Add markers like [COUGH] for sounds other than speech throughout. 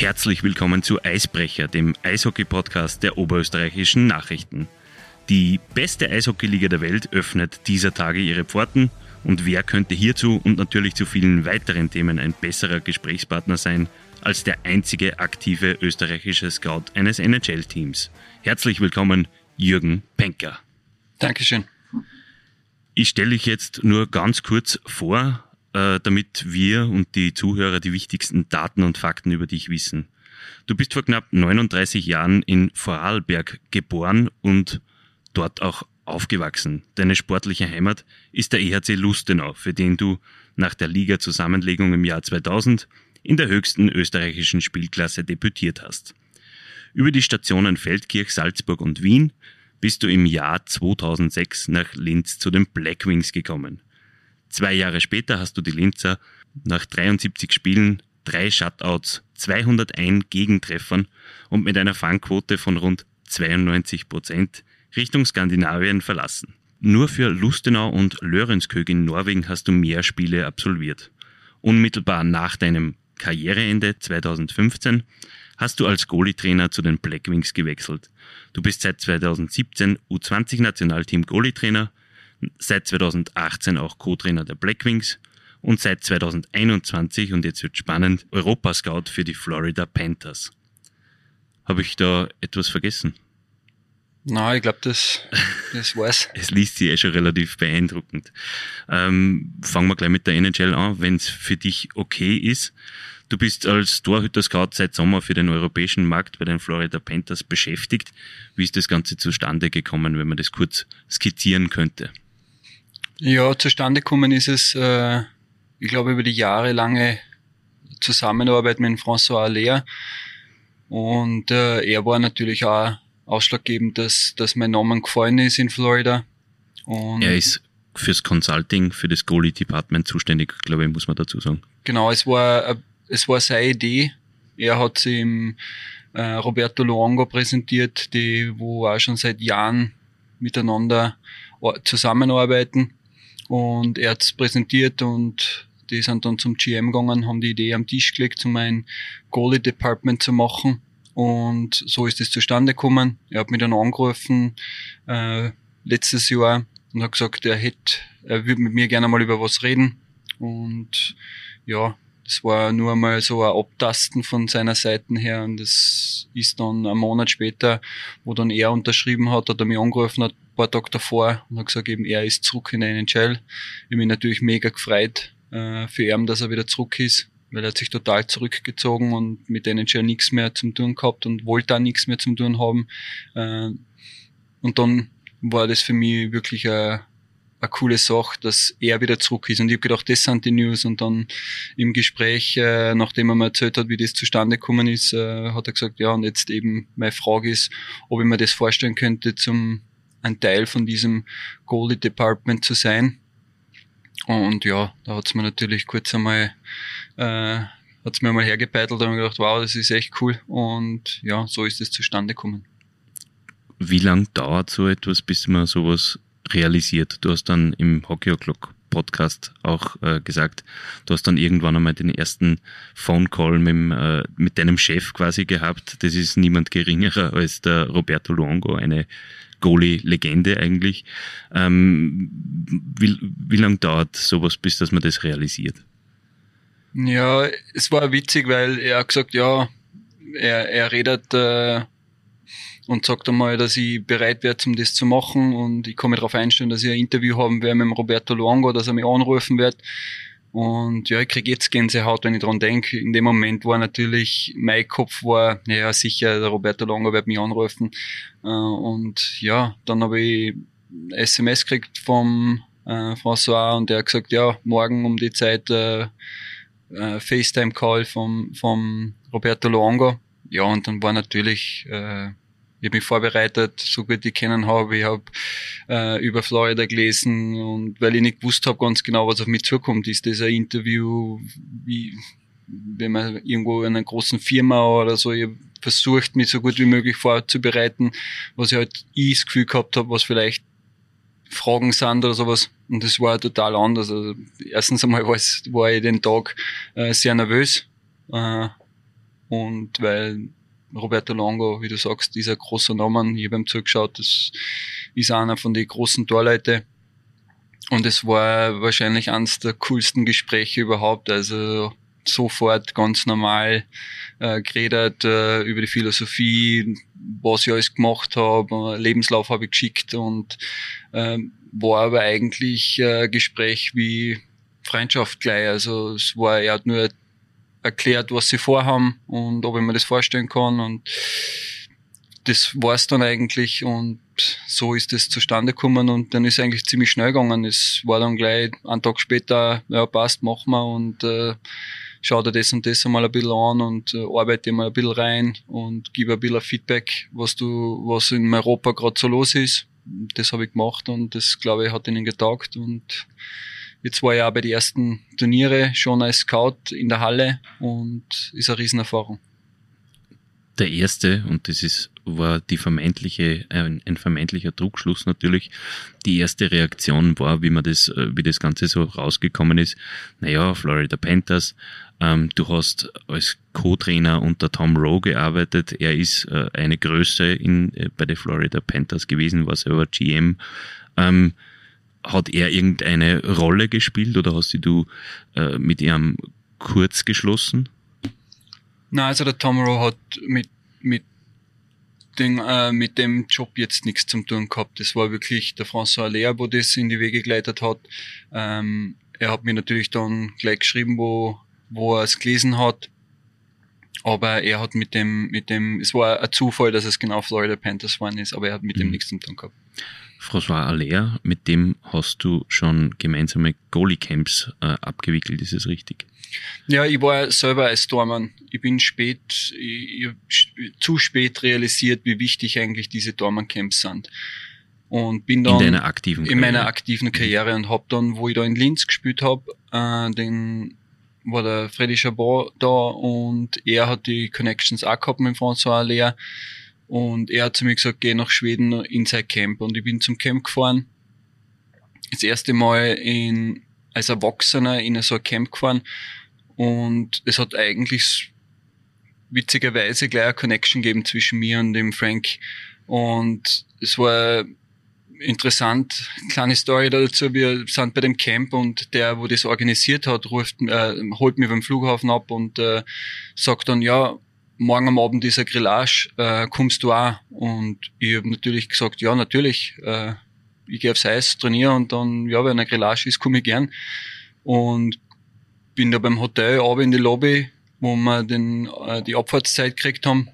Herzlich willkommen zu Eisbrecher, dem Eishockey-Podcast der oberösterreichischen Nachrichten. Die beste Eishockeyliga der Welt öffnet dieser Tage ihre Pforten und wer könnte hierzu und natürlich zu vielen weiteren Themen ein besserer Gesprächspartner sein als der einzige aktive österreichische Scout eines NHL-Teams. Herzlich willkommen, Jürgen Penker. Dankeschön. Ich stelle dich jetzt nur ganz kurz vor, äh, damit wir und die Zuhörer die wichtigsten Daten und Fakten über dich wissen. Du bist vor knapp 39 Jahren in Vorarlberg geboren und dort auch aufgewachsen. Deine sportliche Heimat ist der EHC Lustenau, für den du nach der Liga-Zusammenlegung im Jahr 2000 in der höchsten österreichischen Spielklasse debütiert hast. Über die Stationen Feldkirch, Salzburg und Wien bist du im Jahr 2006 nach Linz zu den Blackwings gekommen. Zwei Jahre später hast du die Linzer nach 73 Spielen, drei Shutouts, 201 Gegentreffern und mit einer Fangquote von rund 92 Prozent Richtung Skandinavien verlassen. Nur für Lustenau und Lörenskog in Norwegen hast du mehr Spiele absolviert. Unmittelbar nach deinem Karriereende 2015 hast du als Goalie-Trainer zu den Blackwings gewechselt. Du bist seit 2017 U20-Nationalteam Goalie-Trainer, seit 2018 auch Co-Trainer der Blackwings und seit 2021, und jetzt wird spannend, Europascout für die Florida Panthers. Habe ich da etwas vergessen? Nein, ich glaube, das, das war's. [LAUGHS] es liest sich eh schon relativ beeindruckend. Ähm, fangen wir gleich mit der NHL an, wenn es für dich okay ist. Du bist als Torhüter-Scout seit Sommer für den europäischen Markt bei den Florida Panthers beschäftigt. Wie ist das Ganze zustande gekommen, wenn man das kurz skizzieren könnte? Ja, zustande gekommen ist es, äh, ich glaube, über die jahrelange Zusammenarbeit mit François Allaire. Und äh, er war natürlich auch ausschlaggebend, dass, dass mein Name gefallen ist in Florida. Und er ist fürs Consulting, für das Goalie Department zuständig, glaube ich, muss man dazu sagen. Genau, es war, äh, es war seine Idee. Er hat sie im äh, Roberto Luongo präsentiert, die, wo auch schon seit Jahren miteinander zusammenarbeiten. Und er hat es präsentiert und die sind dann zum GM gegangen, haben die Idee am Tisch gelegt, um ein Goalie Department zu machen. Und so ist es zustande gekommen. Er hat mich dann angerufen äh, letztes Jahr und hat gesagt, er hätte, er würde mit mir gerne mal über was reden. Und ja, das war nur einmal so ein Abtasten von seiner Seite her und das ist dann ein Monat später, wo dann er unterschrieben hat, hat er mich angerufen, hat paar Tage davor und hat gesagt, eben er ist zurück in der NHL. Ich bin natürlich mega gefreut äh, für ihn, dass er wieder zurück ist weil er hat sich total zurückgezogen und mit denen schon nichts mehr zum tun gehabt und wollte da nichts mehr zum tun haben. Äh, und dann war das für mich wirklich eine, eine coole Sache, dass er wieder zurück ist. Und ich habe gedacht, das sind die News. Und dann im Gespräch, äh, nachdem er mir erzählt hat, wie das zustande gekommen ist, äh, hat er gesagt, ja, und jetzt eben meine Frage ist, ob ich mir das vorstellen könnte, zum ein Teil von diesem Goalie Department zu sein. Und ja, da hat's mir natürlich kurz einmal äh, hat's mir mal hergepeitelt und gedacht, wow, das ist echt cool. Und ja, so ist es zustande gekommen. Wie lang dauert so etwas, bis man sowas realisiert? Du hast dann im Hockey O'Clock Podcast auch äh, gesagt, du hast dann irgendwann einmal den ersten Phone Call mit, äh, mit deinem Chef quasi gehabt. Das ist niemand geringerer als der Roberto Luongo, eine Goalie-Legende eigentlich. Ähm, wie, wie lang dauert sowas, bis dass man das realisiert? Ja, es war witzig, weil er gesagt, ja, er, er redet äh, und sagt einmal, dass ich bereit wäre, um das zu machen und ich kann mich darauf einstellen, dass ich ein Interview haben werde mit Roberto Luongo, dass er mich anrufen wird. Und ja, ich kriege jetzt Gänsehaut, wenn ich dran denke. In dem Moment war natürlich, mein Kopf war, ja sicher, der Roberto Luongo wird mich anrufen. Äh, und ja, dann habe ich SMS gekriegt vom äh, François und der hat gesagt, ja, morgen um die Zeit äh, äh, FaceTime-Call vom, vom Roberto Luongo. Ja, und dann war natürlich, äh, ich habe mich vorbereitet, so gut ich kennen habe. Ich habe äh, über Florida gelesen und weil ich nicht gewusst habe ganz genau, was auf mich zukommt, ist das ein Interview, wie wenn man irgendwo in einer großen Firma oder so, ich versucht, mich so gut wie möglich vorzubereiten, was ich halt ich das Gefühl gehabt habe, was vielleicht Fragen sind oder sowas. Und das war total anders. Also erstens einmal war, ich den Tag äh, sehr nervös. Äh, und weil Roberto Longo, wie du sagst, ist ein großer Name. Ich habe ihm zugeschaut, das ist einer von den großen Torleute. Und es war wahrscheinlich eines der coolsten Gespräche überhaupt. Also sofort ganz normal äh, geredet äh, über die Philosophie, was ich alles gemacht habe, Lebenslauf habe ich geschickt und äh, war aber eigentlich äh, Gespräch wie Freundschaft gleich. Also es war, er hat nur erklärt, was sie vorhaben und ob ich mir das vorstellen kann und das war's dann eigentlich und so ist es zustande gekommen und dann ist eigentlich ziemlich schnell gegangen. Es war dann gleich einen Tag später, ja passt, machen wir und äh, schau dir das und das einmal ein bisschen an und äh, arbeite mal ein bisschen rein und gebe ein bisschen Feedback, was du, was in Europa gerade so los ist. Das habe ich gemacht und das, glaube ich, hat ihnen getaugt und Jetzt war ich auch bei den ersten Turniere schon als Scout in der Halle und ist eine Riesenerfahrung. Der erste, und das ist, war die vermeintliche, ein, ein vermeintlicher Druckschluss natürlich. Die erste Reaktion war, wie man das, äh, wie das Ganze so rausgekommen ist. Naja, Florida Panthers, ähm, du hast als Co-Trainer unter Tom Rowe gearbeitet. Er ist äh, eine Größe in, äh, bei den Florida Panthers gewesen, war selber GM. Ähm, hat er irgendeine Rolle gespielt oder hast du äh, mit ihm kurz geschlossen? Nein, also der Tom Rowe hat mit, mit, den, äh, mit dem Job jetzt nichts zum tun gehabt. Das war wirklich der François Aller, wo das in die Wege geleitet hat. Ähm, er hat mir natürlich dann gleich geschrieben, wo, wo er es gelesen hat. Aber er hat mit dem, mit dem, es war ein Zufall, dass es genau Florida Panthers waren ist, aber er hat mit mhm. dem nichts zu tun gehabt. François Allaire, mit dem hast du schon gemeinsame Goalie-Camps äh, abgewickelt, ist es richtig? Ja, ich war selber als Tormann. Ich bin spät, ich, ich, zu spät realisiert, wie wichtig eigentlich diese Tormann-Camps sind. Und bin dann in, aktiven in meiner aktiven Karriere und hab dann, wo ich da in Linz gespielt habe, äh, den war der Freddy Chabot da und er hat die Connections auch gehabt mit François Allaire und er hat zu mir gesagt, geh nach Schweden in sein Camp. Und ich bin zum Camp gefahren. Das erste Mal in, als Erwachsener in so ein Camp gefahren. Und es hat eigentlich witzigerweise gleich eine Connection gegeben zwischen mir und dem Frank. Und es war interessant, kleine Story dazu. Wir sind bei dem Camp und der, wo das organisiert hat, ruft, äh, holt mich beim Flughafen ab und äh, sagt dann, ja, morgen am Abend ein Grillage, äh, kommst du auch? Und ich habe natürlich gesagt, ja, natürlich. Äh, ich gehe aufs Eis, trainiere und dann, ja, wenn ein Grillage ist, komme ich gern. Und bin da beim Hotel aber in die Lobby, wo wir den, äh, die Abfahrtszeit gekriegt haben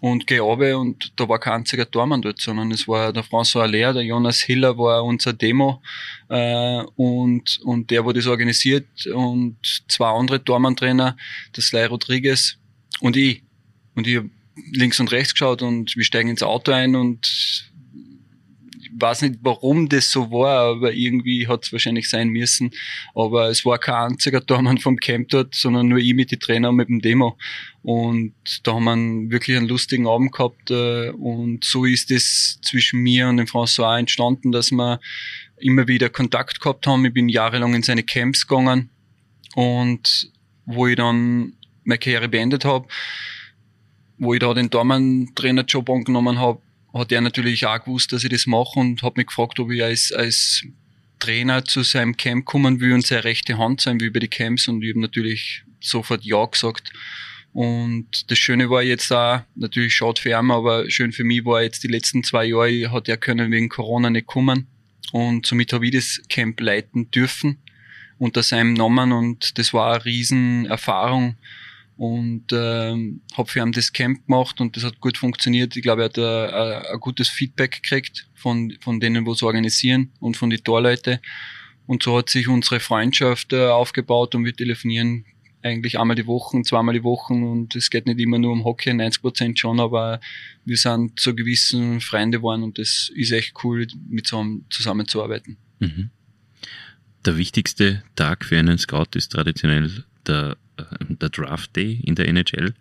und gehe runter und da war kein einziger Tormann dort, sondern es war der François Aller, der Jonas Hiller war unser Demo äh, und, und der, wo das organisiert und zwei andere Tormann-Trainer, der Sly Rodriguez und ich. Und ich habe links und rechts geschaut und wir steigen ins Auto ein und ich weiß nicht, warum das so war, aber irgendwie hat es wahrscheinlich sein müssen. Aber es war kein einziger Tormann vom Camp dort, sondern nur ich mit den Trainer mit dem Demo. Und da haben wir wirklich einen lustigen Abend gehabt. Äh, und so ist es zwischen mir und dem François entstanden, dass wir immer wieder Kontakt gehabt haben. Ich bin jahrelang in seine Camps gegangen und wo ich dann meine Karriere beendet habe, wo ich da den Dormann-Trainerjob angenommen habe, hat er natürlich auch gewusst, dass ich das mache und hat mich gefragt, ob ich als, als Trainer zu seinem Camp kommen will und seine rechte Hand sein will über die Camps und ich habe natürlich sofort Ja gesagt. Und das Schöne war jetzt auch, natürlich schade für ihn, aber schön für mich war jetzt die letzten zwei Jahre, hat er können wegen Corona nicht kommen. Und somit habe ich das Camp leiten dürfen unter seinem Namen und das war eine riesen Erfahrung und ähm, habe für ihn das Camp gemacht und das hat gut funktioniert. Ich glaube, er hat ein, ein gutes Feedback gekriegt von, von denen, wo es organisieren und von den Torleute. Und so hat sich unsere Freundschaft äh, aufgebaut und wir telefonieren eigentlich einmal die Woche, zweimal die Woche und es geht nicht immer nur um Hockey, 90 Prozent schon, aber wir sind zu gewissen Freunde geworden und das ist echt cool, mit so einem zusammenzuarbeiten. Mhm. Der wichtigste Tag für einen Scout ist traditionell der der Draft Day in der NHL.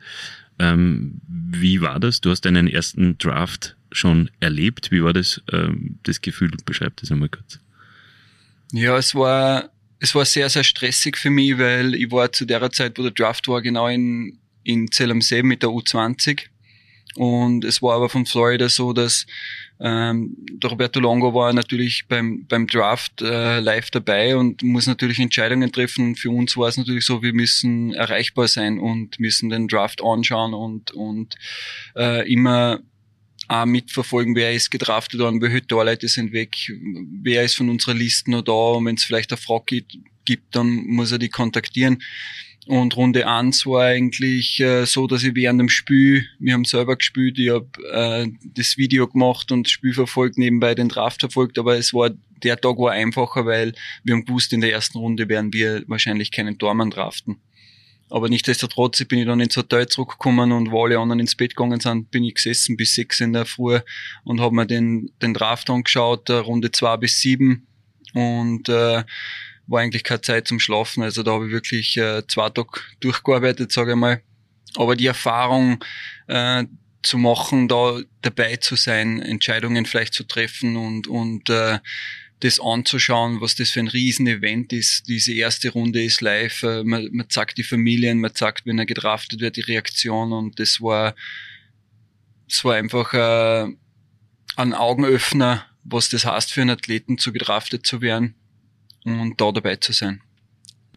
Ähm, wie war das? Du hast deinen ersten Draft schon erlebt. Wie war das, ähm, das Gefühl? Beschreib das einmal kurz. Ja, es war, es war sehr, sehr stressig für mich, weil ich war zu der Zeit, wo der Draft war, genau in, in Zell mit der U20. Und es war aber von Florida so, dass ähm, der Roberto Longo war natürlich beim, beim Draft äh, live dabei und muss natürlich Entscheidungen treffen. für uns war es natürlich so, wir müssen erreichbar sein und müssen den Draft anschauen und, und äh, immer auch mitverfolgen, wer ist gedraftet worden, welche Torleute sind weg, wer ist von unserer Liste noch da und wenn es vielleicht eine Frage gibt, gibt, dann muss er die kontaktieren. Und Runde 1 war eigentlich äh, so, dass ich während dem Spiel, wir haben selber gespielt, ich habe äh, das Video gemacht und das Spiel verfolgt, nebenbei den Draft verfolgt, aber es war, der Tag war einfacher, weil wir haben gewusst, in der ersten Runde werden wir wahrscheinlich keinen Tormann draften. Aber nichtsdestotrotz bin ich dann ins Hotel zurückgekommen und wo alle anderen ins Bett gegangen sind, bin ich gesessen bis sechs in der Früh und habe mir den, den Draft angeschaut, Runde zwei bis sieben und äh, war eigentlich keine Zeit zum Schlafen. Also da habe ich wirklich äh, zwei Tage durchgearbeitet, sage ich mal. Aber die Erfahrung äh, zu machen, da dabei zu sein, Entscheidungen vielleicht zu treffen und, und äh, das anzuschauen, was das für ein Riesen-Event ist. Diese erste Runde ist live, äh, man, man zeigt die Familien, man zeigt, wenn er gedraftet wird, die Reaktion und das war, das war einfach äh, ein Augenöffner, was das heißt für einen Athleten, zu gedraftet zu werden und da dabei zu sein.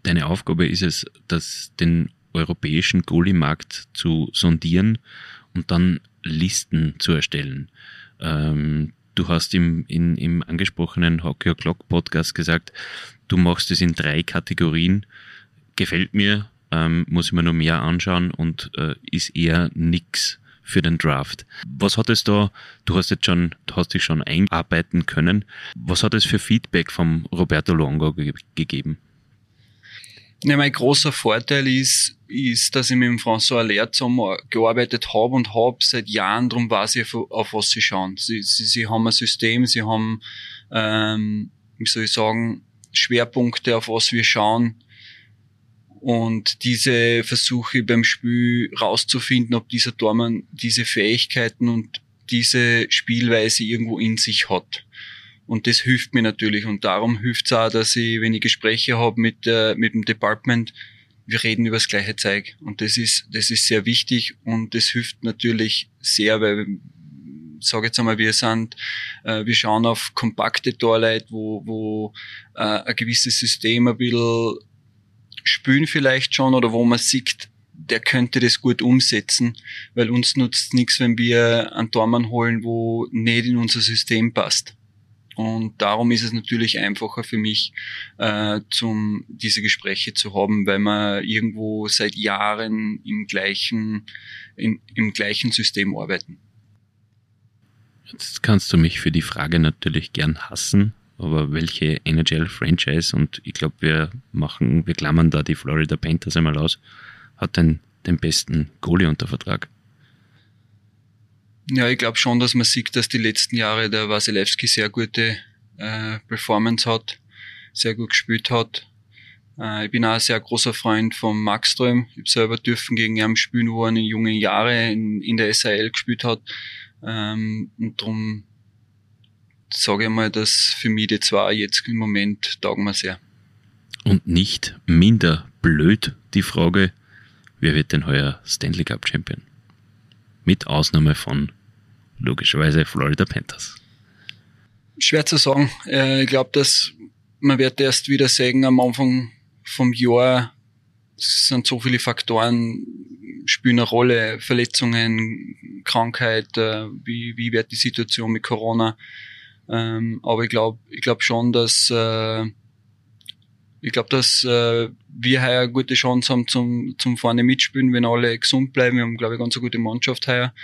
Deine Aufgabe ist es, dass den europäischen Goalie-Markt zu sondieren und dann Listen zu erstellen. Ähm, du hast im, in, im angesprochenen Hockey O'Clock Podcast gesagt, du machst es in drei Kategorien. Gefällt mir, ähm, muss ich mir noch mehr anschauen und äh, ist eher nix für den Draft. Was hat es da, du hast jetzt schon, du hast dich schon einarbeiten können, was hat es für Feedback vom Roberto Longo ge gegeben? Ja, mein großer Vorteil ist, ist, dass ich mit dem François Allaire gearbeitet habe und habe seit Jahren, darum weiß ich, auf, auf was sie schauen. Sie, sie, sie haben ein System, sie haben, ähm, wie soll ich sagen, Schwerpunkte, auf was wir schauen. Und diese Versuche beim Spiel rauszufinden, ob dieser Tormann diese Fähigkeiten und diese Spielweise irgendwo in sich hat. Und das hilft mir natürlich. Und darum hilft es auch, dass ich, wenn ich Gespräche habe mit, äh, mit dem Department, wir reden über das gleiche Zeug. Und das ist, das ist sehr wichtig und das hilft natürlich sehr, weil sage jetzt einmal, wir sind, äh, wir schauen auf kompakte Torleute, wo, wo äh, ein gewisses System ein bisschen spüren vielleicht schon oder wo man sieht, der könnte das gut umsetzen, weil uns nutzt nichts, wenn wir einen Tormann holen, wo nicht in unser System passt. Und darum ist es natürlich einfacher für mich, äh, zum, diese Gespräche zu haben, weil wir irgendwo seit Jahren im gleichen, in, im gleichen System arbeiten. Jetzt kannst du mich für die Frage natürlich gern hassen, aber welche NHL-Franchise, und ich glaube, wir machen, wir klammern da die Florida Panthers einmal aus, hat denn den besten Goalie unter Vertrag? Ja, ich glaube schon, dass man sieht, dass die letzten Jahre der Wasilewski sehr gute äh, Performance hat, sehr gut gespielt hat. Äh, ich bin auch ein sehr großer Freund von Maxström. Ich habe selber dürfen gegen ihn spielen, wo er in jungen Jahren in, in der SAL gespielt hat. Ähm, und darum sage ich mal, dass für mich die zwei jetzt im Moment taugen mir sehr. Und nicht minder blöd die Frage, wer wird denn heuer Stanley Cup Champion? Mit Ausnahme von logischerweise Florida Panthers. Schwer zu sagen. Äh, ich glaube, dass man wird erst wieder sehen am Anfang vom Jahr, es sind so viele Faktoren, spielen eine Rolle, Verletzungen, Krankheit, äh, wie, wie wird die Situation mit Corona. Ähm, aber ich glaube ich glaub schon, dass äh, ich glaube, dass äh, wir heuer eine gute Chance haben zum, zum vorne mitspielen, wenn alle gesund bleiben. Wir haben, glaube ich, ganz eine gute Mannschaft heuer.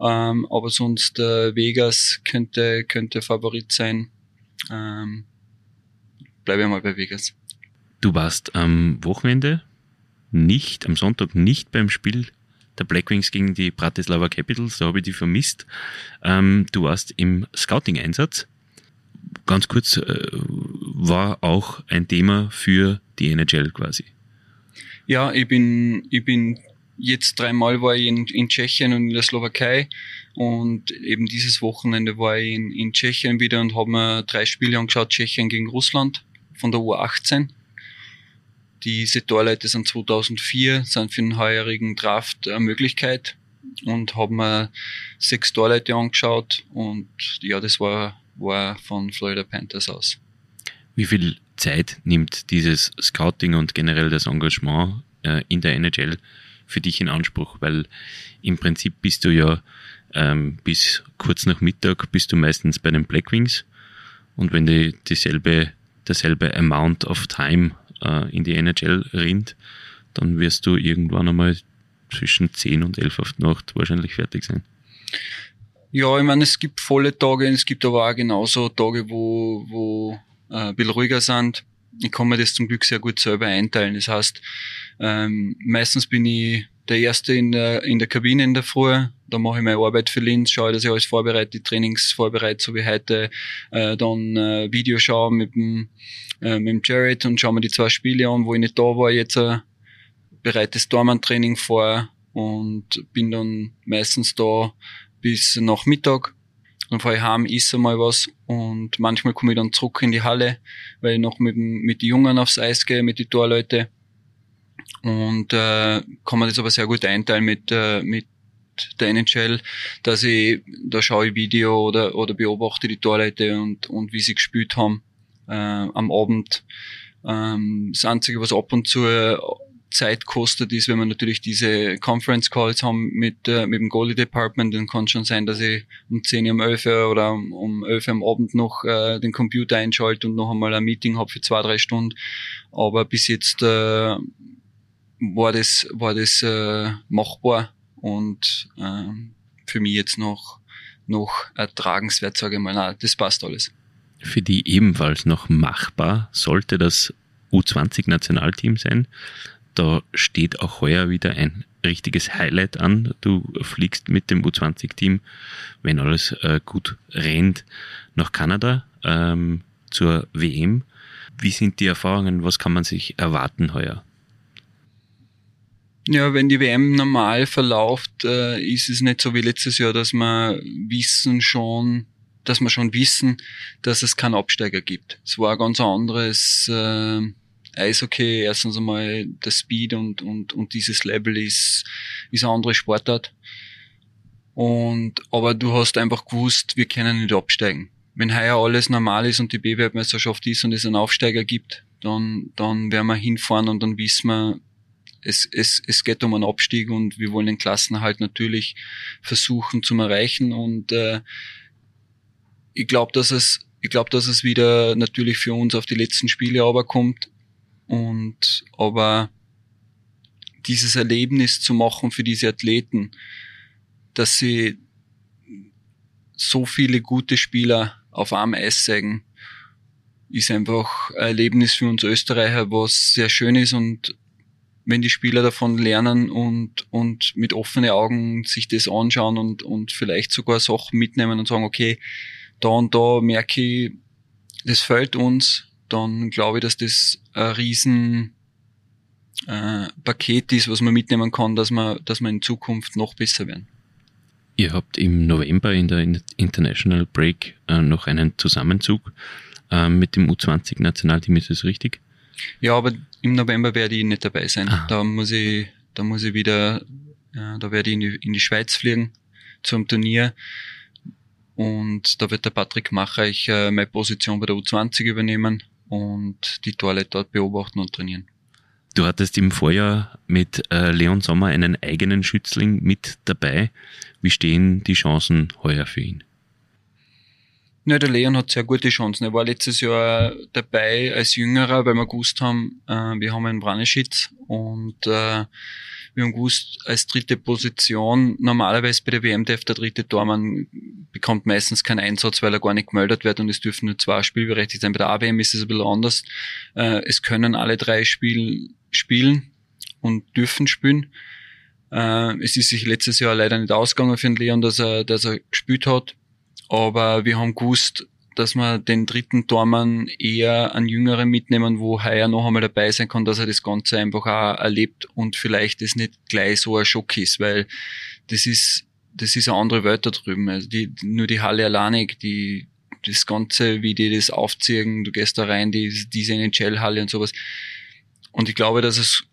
Ähm, aber sonst äh, Vegas könnte, könnte Favorit sein. Ähm, bleibe ich mal bei Vegas. Du warst am Wochenende nicht, am Sonntag nicht beim Spiel der Blackwings gegen die Bratislava Capitals, da habe ich die vermisst. Ähm, du warst im Scouting-Einsatz. Ganz kurz, äh, war auch ein Thema für die NHL quasi. Ja, ich bin, ich bin jetzt dreimal war ich in, in Tschechien und in der Slowakei und eben dieses Wochenende war ich in, in Tschechien wieder und habe mir drei Spiele angeschaut, Tschechien gegen Russland von der U18 diese Torleute sind 2004, sind für den heurigen Draft eine Möglichkeit und haben mir sechs Torleute angeschaut und ja, das war, war von Florida Panthers aus. Wie viel Zeit nimmt dieses Scouting und generell das Engagement äh, in der NHL für dich in Anspruch? Weil im Prinzip bist du ja ähm, bis kurz nach Mittag bist du meistens bei den Blackwings und wenn die dieselbe, derselbe Amount of Time äh, in die NHL rinnt, dann wirst du irgendwann einmal zwischen 10 und 11 auf Nacht wahrscheinlich fertig sein. Ja, ich meine, es gibt volle Tage, es gibt aber auch genauso Tage, wo, wo äh, ein bisschen ruhiger sind. Ich kann mir das zum Glück sehr gut selber einteilen. Das heißt, ähm, meistens bin ich der Erste in der, in der Kabine in der Früh. Da mache ich meine Arbeit für Linz, schaue, dass ich alles vorbereite, die Trainings vorbereite, so wie heute. Äh, dann äh, Video schaue mit dem, äh, mit dem Jared und schaue mir die zwei Spiele an, wo ich nicht da war. Jetzt äh, bereite das Dormann-Training vor und bin dann meistens da bis nach Mittag dann fahre ich heim, esse mal was und manchmal komme ich dann zurück in die Halle, weil ich noch mit, mit den Jungen aufs Eis gehe, mit den Torleute. Und äh, kann man das aber sehr gut einteilen mit, äh, mit der NHL, dass ich, da schaue ich Video oder, oder beobachte die Torleute und, und wie sie gespielt haben äh, am Abend. Ähm, das Einzige, was ab und zu Zeit kostet, ist, wenn wir natürlich diese Conference Calls haben mit, äh, mit dem Goalie Department, dann kann es schon sein, dass ich um 10 Uhr, um 11 Uhr oder um, um 11 Uhr am Abend noch äh, den Computer einschalte und noch einmal ein Meeting habe für zwei, drei Stunden. Aber bis jetzt äh, war das, war das äh, machbar und äh, für mich jetzt noch, noch ertragenswert, sage ich mal, na, das passt alles. Für die ebenfalls noch machbar sollte das U20-Nationalteam sein. Da steht auch heuer wieder ein richtiges Highlight an. Du fliegst mit dem U20-Team, wenn alles äh, gut rennt, nach Kanada ähm, zur WM. Wie sind die Erfahrungen? Was kann man sich erwarten heuer? Ja, wenn die WM normal verläuft, äh, ist es nicht so wie letztes Jahr, dass wir wissen schon, dass wir schon wissen, dass es keinen Absteiger gibt. Es war ein ganz anderes äh, Eishockey erstens einmal der Speed und, und, und dieses Level ist, ist eine andere Sportart. Und, aber du hast einfach gewusst, wir können nicht absteigen. Wenn heuer alles normal ist und die B-Weltmeisterschaft ist und es einen Aufsteiger gibt, dann, dann werden wir hinfahren und dann wissen wir, es, es, es geht um einen Abstieg und wir wollen den Klassenhalt natürlich versuchen zu erreichen. Und äh, ich glaube, dass es ich glaube, dass es wieder natürlich für uns auf die letzten Spiele aber kommt und aber dieses Erlebnis zu machen für diese Athleten, dass sie so viele gute Spieler auf einem Eis zeigen, ist einfach ein Erlebnis für uns Österreicher, was sehr schön ist. Und wenn die Spieler davon lernen und, und mit offenen Augen sich das anschauen und, und vielleicht sogar Sachen mitnehmen und sagen, okay, da und da merke ich, das fällt uns, dann glaube ich, dass das ein riesen äh, Paket ist, was man mitnehmen kann, dass man, dass man in Zukunft noch besser werden. Ihr habt im November in der International Break äh, noch einen Zusammenzug äh, mit dem U20-Nationalteam, ist das richtig? Ja, aber im November werde ich nicht dabei sein. Ah. Da muss ich, da muss ich wieder, äh, da werde ich in die, in die Schweiz fliegen zum Turnier. Und da wird der Patrick Macher ich äh, meine Position bei der U20 übernehmen und die Torleute dort beobachten und trainieren. Du hattest im Vorjahr mit äh, Leon Sommer einen eigenen Schützling mit dabei. Wie stehen die Chancen heuer für ihn? Ja, der Leon hat sehr gute Chancen. Er war letztes Jahr dabei als Jüngerer, weil wir gewusst haben, äh, wir haben einen Branischitz und äh, wir haben gewusst, als dritte Position, normalerweise bei der WM darf der dritte Tormann bekommt meistens keinen Einsatz, weil er gar nicht gemeldet wird und es dürfen nur zwei spielberechtigt sein. Bei der AWM ist es ein bisschen anders. Äh, es können alle drei Spiel, spielen und dürfen spielen. Äh, es ist sich letztes Jahr leider nicht ausgegangen für den Leon, dass er, dass er gespielt hat. Aber wir haben gewusst, dass wir den dritten Tormann eher an Jüngeren mitnehmen, wo heuer noch einmal dabei sein kann, dass er das Ganze einfach auch erlebt und vielleicht das nicht gleich so ein Schock ist, weil das ist, das ist eine andere Welt da drüben. Also die, nur die Halle alleine, die, das Ganze, wie die das aufziehen, du gehst da rein, die, diese NHL-Halle und sowas. und ich glaube, dass es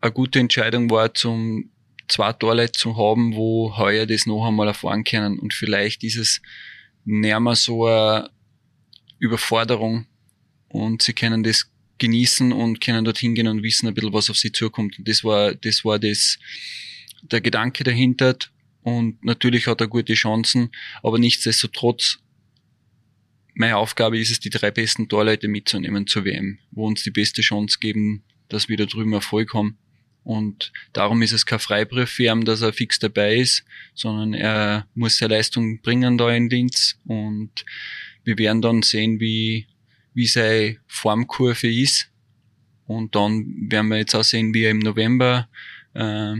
eine gute Entscheidung war, zum zwei Torleute zu haben, wo heuer das noch einmal erfahren können. Und vielleicht ist es näher mal so eine Überforderung und sie können das genießen und können dorthin gehen und wissen ein bisschen, was auf sie zukommt. Und das war, das war das, der Gedanke dahinter. Und natürlich hat er gute Chancen, aber nichtsdestotrotz, meine Aufgabe ist es, die drei besten Torleute mitzunehmen zur WM, wo uns die beste Chance geben, dass wir da drüben Erfolg haben. Und darum ist es kein Freibrief für ihn, dass er fix dabei ist, sondern er muss seine Leistung bringen da in Linz. Und wir werden dann sehen, wie, wie seine Formkurve ist. Und dann werden wir jetzt auch sehen, wie er im November äh,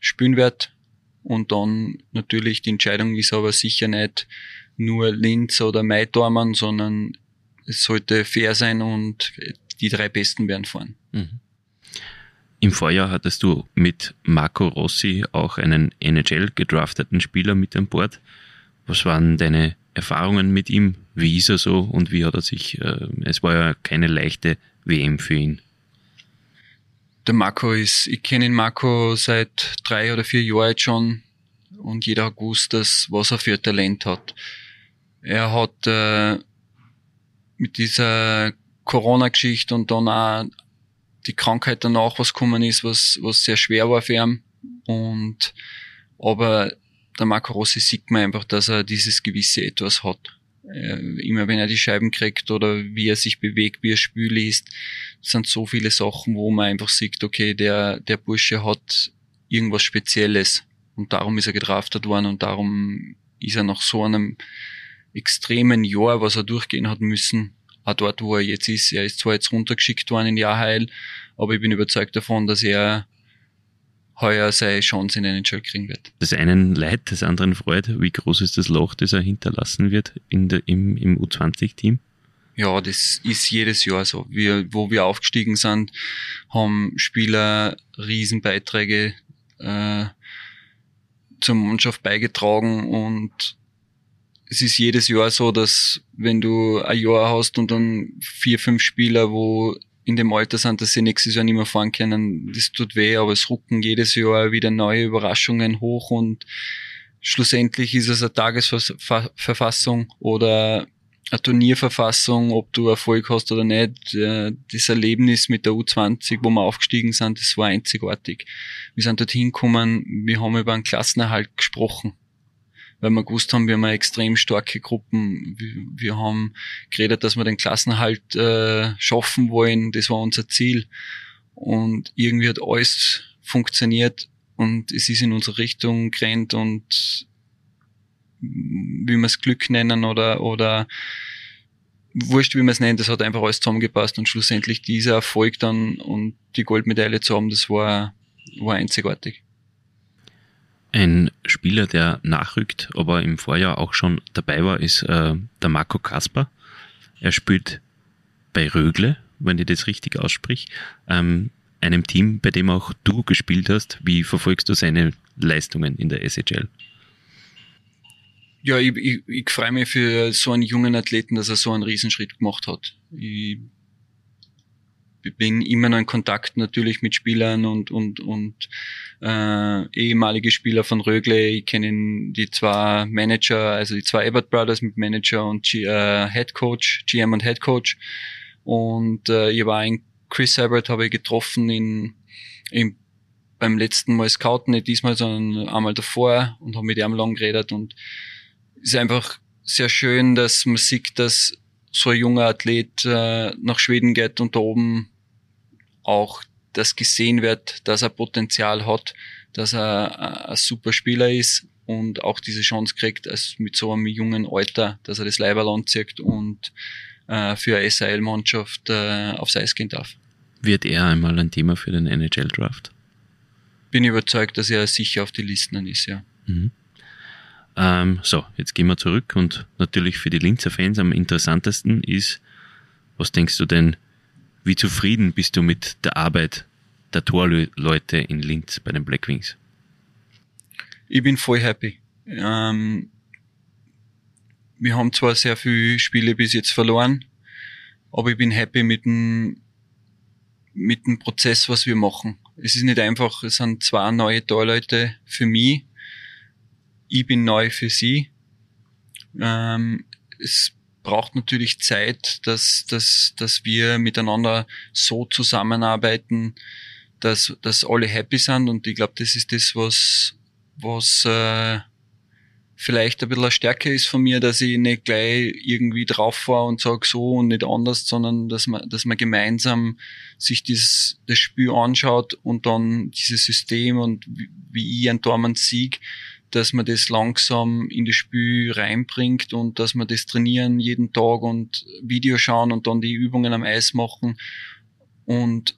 spielen wird. Und dann natürlich die Entscheidung ist aber sicher nicht nur Linz oder Maitormann, sondern es sollte fair sein und die drei Besten werden fahren. Mhm. Im Vorjahr hattest du mit Marco Rossi auch einen NHL gedrafteten Spieler mit an Bord. Was waren deine Erfahrungen mit ihm? Wie ist er so und wie hat er sich, äh, es war ja keine leichte WM für ihn. Der Marco ist, ich kenne ihn Marco seit drei oder vier Jahren schon und jeder hat gewusst, dass, was er für Talent hat. Er hat äh, mit dieser Corona-Geschichte und dann auch die Krankheit danach, was gekommen ist, was, was sehr schwer war für ihn. Und, aber der Marco Rossi sieht man einfach, dass er dieses gewisse Etwas hat. Immer wenn er die Scheiben kriegt oder wie er sich bewegt, wie er Spül ist, sind so viele Sachen, wo man einfach sieht, okay, der, der Bursche hat irgendwas Spezielles. Und darum ist er gedraftet worden und darum ist er nach so einem extremen Jahr, was er durchgehen hat müssen, auch dort, wo er jetzt ist. Er ist zwar jetzt runtergeschickt worden in Jahrheil, aber ich bin überzeugt davon, dass er heuer seine Chance in den NHL kriegen wird. Das einen leid, das anderen freut. Wie groß ist das Loch, das er hinterlassen wird in der, im, im U20-Team? Ja, das ist jedes Jahr so. Wir, wo wir aufgestiegen sind, haben Spieler Riesenbeiträge äh, zur Mannschaft beigetragen und es ist jedes Jahr so, dass wenn du ein Jahr hast und dann vier, fünf Spieler, wo in dem Alter sind, dass sie nächstes Jahr nicht mehr fahren können, das tut weh, aber es rucken jedes Jahr wieder neue Überraschungen hoch und schlussendlich ist es eine Tagesverfassung oder eine Turnierverfassung, ob du Erfolg hast oder nicht. Das Erlebnis mit der U20, wo wir aufgestiegen sind, das war einzigartig. Wir sind dorthin gekommen, wir haben über einen Klassenerhalt gesprochen weil wir gewusst haben, wir haben extrem starke Gruppen. Wir, wir haben geredet, dass wir den Klassenhalt äh, schaffen wollen. Das war unser Ziel. Und irgendwie hat alles funktioniert und es ist in unsere Richtung gerannt und wie wir es Glück nennen oder, oder wurscht, wie man es nennt, das hat einfach alles zusammengepasst und schlussendlich dieser Erfolg dann und die Goldmedaille zu haben, das war, war einzigartig. Ein Spieler, der nachrückt, aber im Vorjahr auch schon dabei war, ist äh, der Marco Kasper. Er spielt bei Rögle, wenn ich das richtig aussprich, ähm, einem Team, bei dem auch du gespielt hast. Wie verfolgst du seine Leistungen in der SHL? Ja, ich, ich, ich freue mich für so einen jungen Athleten, dass er so einen Riesenschritt gemacht hat. Ich bin immer noch in Kontakt natürlich mit Spielern und und und äh, ehemalige Spieler von Rögle. Ich kenne die zwei Manager, also die zwei Ebert Brothers mit Manager und G, äh, Head Coach, GM und Head Coach. Und äh, ich war ein Chris Ebert habe ich getroffen in, in beim letzten Mal scouten, nicht diesmal, sondern einmal davor und habe mit ihm lang geredet und ist einfach sehr schön, dass man sieht, dass so ein junger Athlet äh, nach Schweden geht und da oben auch das gesehen wird, dass er Potenzial hat, dass er äh, ein super Spieler ist und auch diese Chance kriegt, als mit so einem jungen Alter, dass er das Leiberl anzieht und äh, für eine SAL-Mannschaft äh, aufs Eis gehen darf. Wird er einmal ein Thema für den NHL-Draft? Bin überzeugt, dass er sicher auf die Listen ist, ja. Mhm. Ähm, so, jetzt gehen wir zurück und natürlich für die Linzer Fans am interessantesten ist, was denkst du denn, wie zufrieden bist du mit der Arbeit der Torleute in Linz bei den Blackwings? Ich bin voll happy. Ähm, wir haben zwar sehr viele Spiele bis jetzt verloren, aber ich bin happy mit dem mit dem Prozess, was wir machen. Es ist nicht einfach, es sind zwei neue Torleute für mich. Ich bin neu für sie. Ähm, es braucht natürlich Zeit, dass, dass, dass wir miteinander so zusammenarbeiten, dass, dass alle happy sind. Und ich glaube, das ist das, was, was äh, vielleicht ein bisschen eine Stärke ist von mir, dass ich nicht gleich irgendwie drauf war und sage so und nicht anders, sondern dass man, dass man gemeinsam sich dieses, das Spiel anschaut und dann dieses System und wie, wie ich ein Tormann sieg, dass man das langsam in das Spiel reinbringt und dass man das trainieren jeden Tag und Video schauen und dann die Übungen am Eis machen und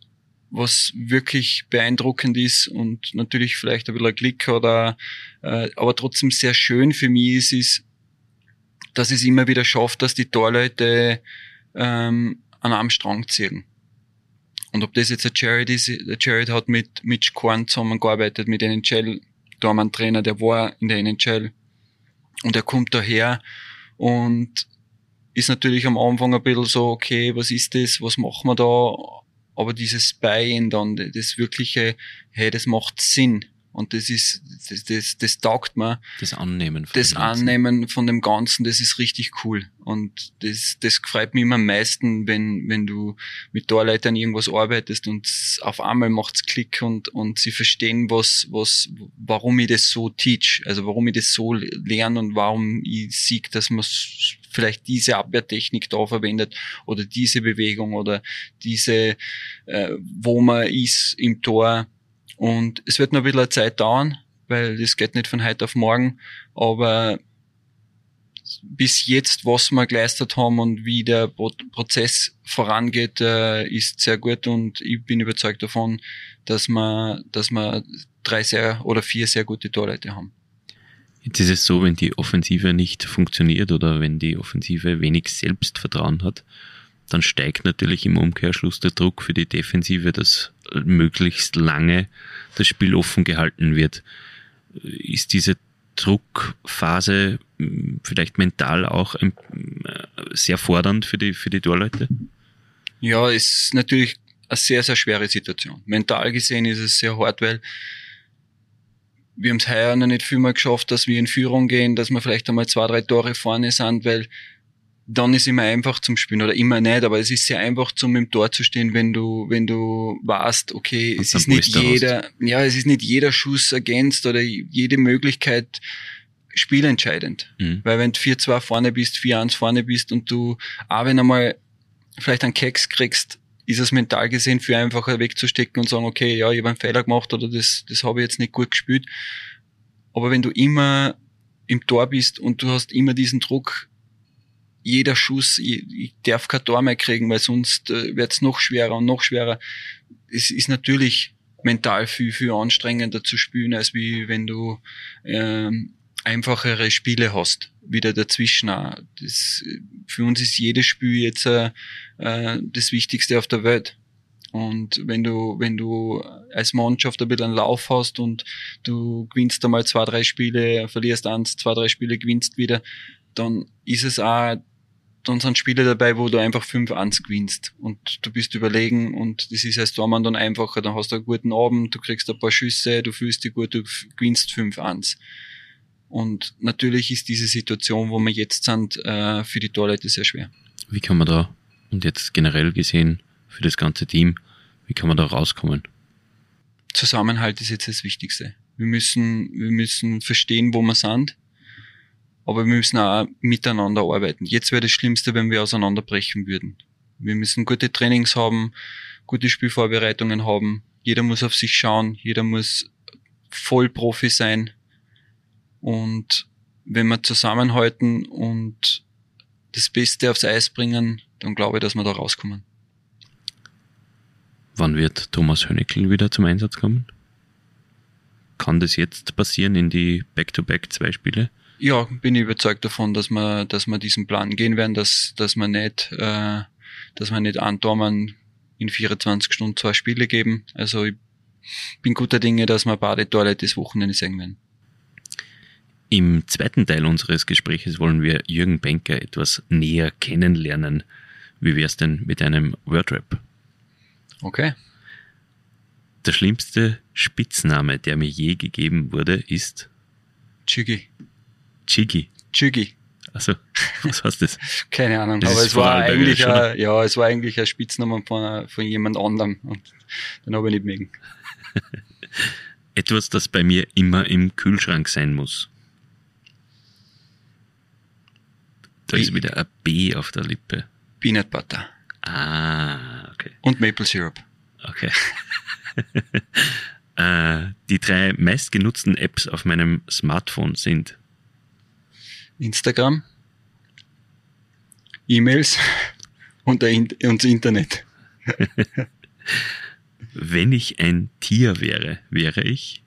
was wirklich beeindruckend ist und natürlich vielleicht ein bisschen Glück oder äh, aber trotzdem sehr schön für mich ist, ist, dass es immer wieder schafft, dass die Torleute ähm, an einem Strang ziehen. Und ob das jetzt ein Jared ist, der Jared hat mit Mitch Korn zusammengearbeitet, mit NHL, Tormann-Trainer, der war in der NHL und er kommt daher und ist natürlich am Anfang ein bisschen so, okay, was ist das, was machen wir da? aber dieses Buy-in dann, das wirkliche, hey, das macht Sinn. Und das ist, das, das, das taugt mir. Das Annehmen von Das dem Annehmen von dem Ganzen, das ist richtig cool. Und das, das freut mich immer am meisten, wenn, wenn du mit Torleitern irgendwas arbeitest und auf einmal macht's Klick und, und sie verstehen, was, was, warum ich das so teach. Also warum ich das so lerne und warum ich sieg, dass man vielleicht diese Abwehrtechnik da verwendet oder diese Bewegung oder diese, äh, wo man ist im Tor und es wird noch ein bisschen Zeit dauern, weil das geht nicht von heute auf morgen, aber bis jetzt, was wir geleistet haben und wie der Prozess vorangeht, äh, ist sehr gut und ich bin überzeugt davon, dass wir, dass wir drei sehr oder vier sehr gute Torleute haben. Jetzt ist es so, wenn die Offensive nicht funktioniert oder wenn die Offensive wenig Selbstvertrauen hat, dann steigt natürlich im Umkehrschluss der Druck für die Defensive, dass möglichst lange das Spiel offen gehalten wird. Ist diese Druckphase hm, vielleicht mental auch äh, sehr fordernd für die, für die Torleute? Ja, ist natürlich eine sehr, sehr schwere Situation. Mental gesehen ist es sehr hart, weil wir haben es heuer noch nicht viel mal geschafft, dass wir in Führung gehen, dass wir vielleicht einmal zwei, drei Tore vorne sind, weil dann ist immer einfach zum Spielen oder immer nicht, aber es ist sehr einfach zum im Tor zu stehen, wenn du wenn du weißt, okay, es ist nicht jeder, hast. ja, es ist nicht jeder Schuss ergänzt oder jede Möglichkeit spielentscheidend, mhm. weil wenn du 4-2 vorne bist, 4-1 vorne bist und du auch wenn einmal vielleicht einen Keks kriegst, ist es mental gesehen viel einfacher wegzustecken und sagen, okay, ja, ich habe einen Fehler gemacht oder das das habe ich jetzt nicht gut gespielt. Aber wenn du immer im Tor bist und du hast immer diesen Druck, jeder Schuss, ich, ich darf kein Tor mehr kriegen, weil sonst äh, wird es noch schwerer und noch schwerer. Es ist natürlich mental viel, viel anstrengender zu spielen, als wie wenn du ähm, einfachere Spiele hast, wieder dazwischen. Auch. Das, für uns ist jedes Spiel jetzt äh, äh, das Wichtigste auf der Welt. Und wenn du, wenn du als Mannschaft ein bisschen einen Lauf hast und du gewinnst einmal zwei, drei Spiele, verlierst eins, zwei, drei Spiele, gewinnst wieder, dann ist es auch dann sind Spiele dabei, wo du einfach 5-1 gewinnst und du bist überlegen und das ist als Tormann dann einfacher, dann hast du einen guten Abend, du kriegst ein paar Schüsse, du fühlst dich gut, du gewinnst 5-1. Und natürlich ist diese Situation, wo wir jetzt sind, äh, für die Torleute sehr schwer. Wie kann man da, und jetzt generell gesehen für das ganze Team, wie kann man da rauskommen? Zusammenhalt ist jetzt das Wichtigste. Wir müssen, wir müssen verstehen, wo wir sind aber wir müssen auch miteinander arbeiten. Jetzt wäre das Schlimmste, wenn wir auseinanderbrechen würden. Wir müssen gute Trainings haben, gute Spielvorbereitungen haben. Jeder muss auf sich schauen, jeder muss voll Profi sein. Und wenn wir zusammenhalten und das Beste aufs Eis bringen, dann glaube ich, dass wir da rauskommen. Wann wird Thomas Hönickel wieder zum Einsatz kommen? Kann das jetzt passieren in die Back-to-Back zwei Spiele? Ja, bin ich überzeugt davon, dass wir, dass wir diesen Plan gehen werden, dass, dass wir nicht, äh, dass wir nicht andauern in 24 Stunden zwei Spiele geben. Also ich bin guter Dinge, dass wir beide Torleute des Wochenende sehen werden. Im zweiten Teil unseres Gespräches wollen wir Jürgen Benker etwas näher kennenlernen. Wie wär's denn mit einem Wordrap? Okay. Der schlimmste Spitzname, der mir je gegeben wurde, ist Chigi. Chigi. Chigi. Also, was heißt das? Keine Ahnung, Das aber ist es war eigentlich ein, ja, es war eigentlich ein Spitzname von, von jemand anderem und den habe ich nicht mögen. [LAUGHS] Etwas, das bei mir immer im Kühlschrank sein muss. Da ist Wie- wieder ein B auf der Lippe. Peanut Butter Ah, okay. und Maple Syrup. Okay. [LAUGHS] äh, die drei meistgenutzten Apps auf meinem Smartphone sind Instagram, E-Mails und, In und das Internet. [LAUGHS] Wenn ich ein Tier wäre, wäre ich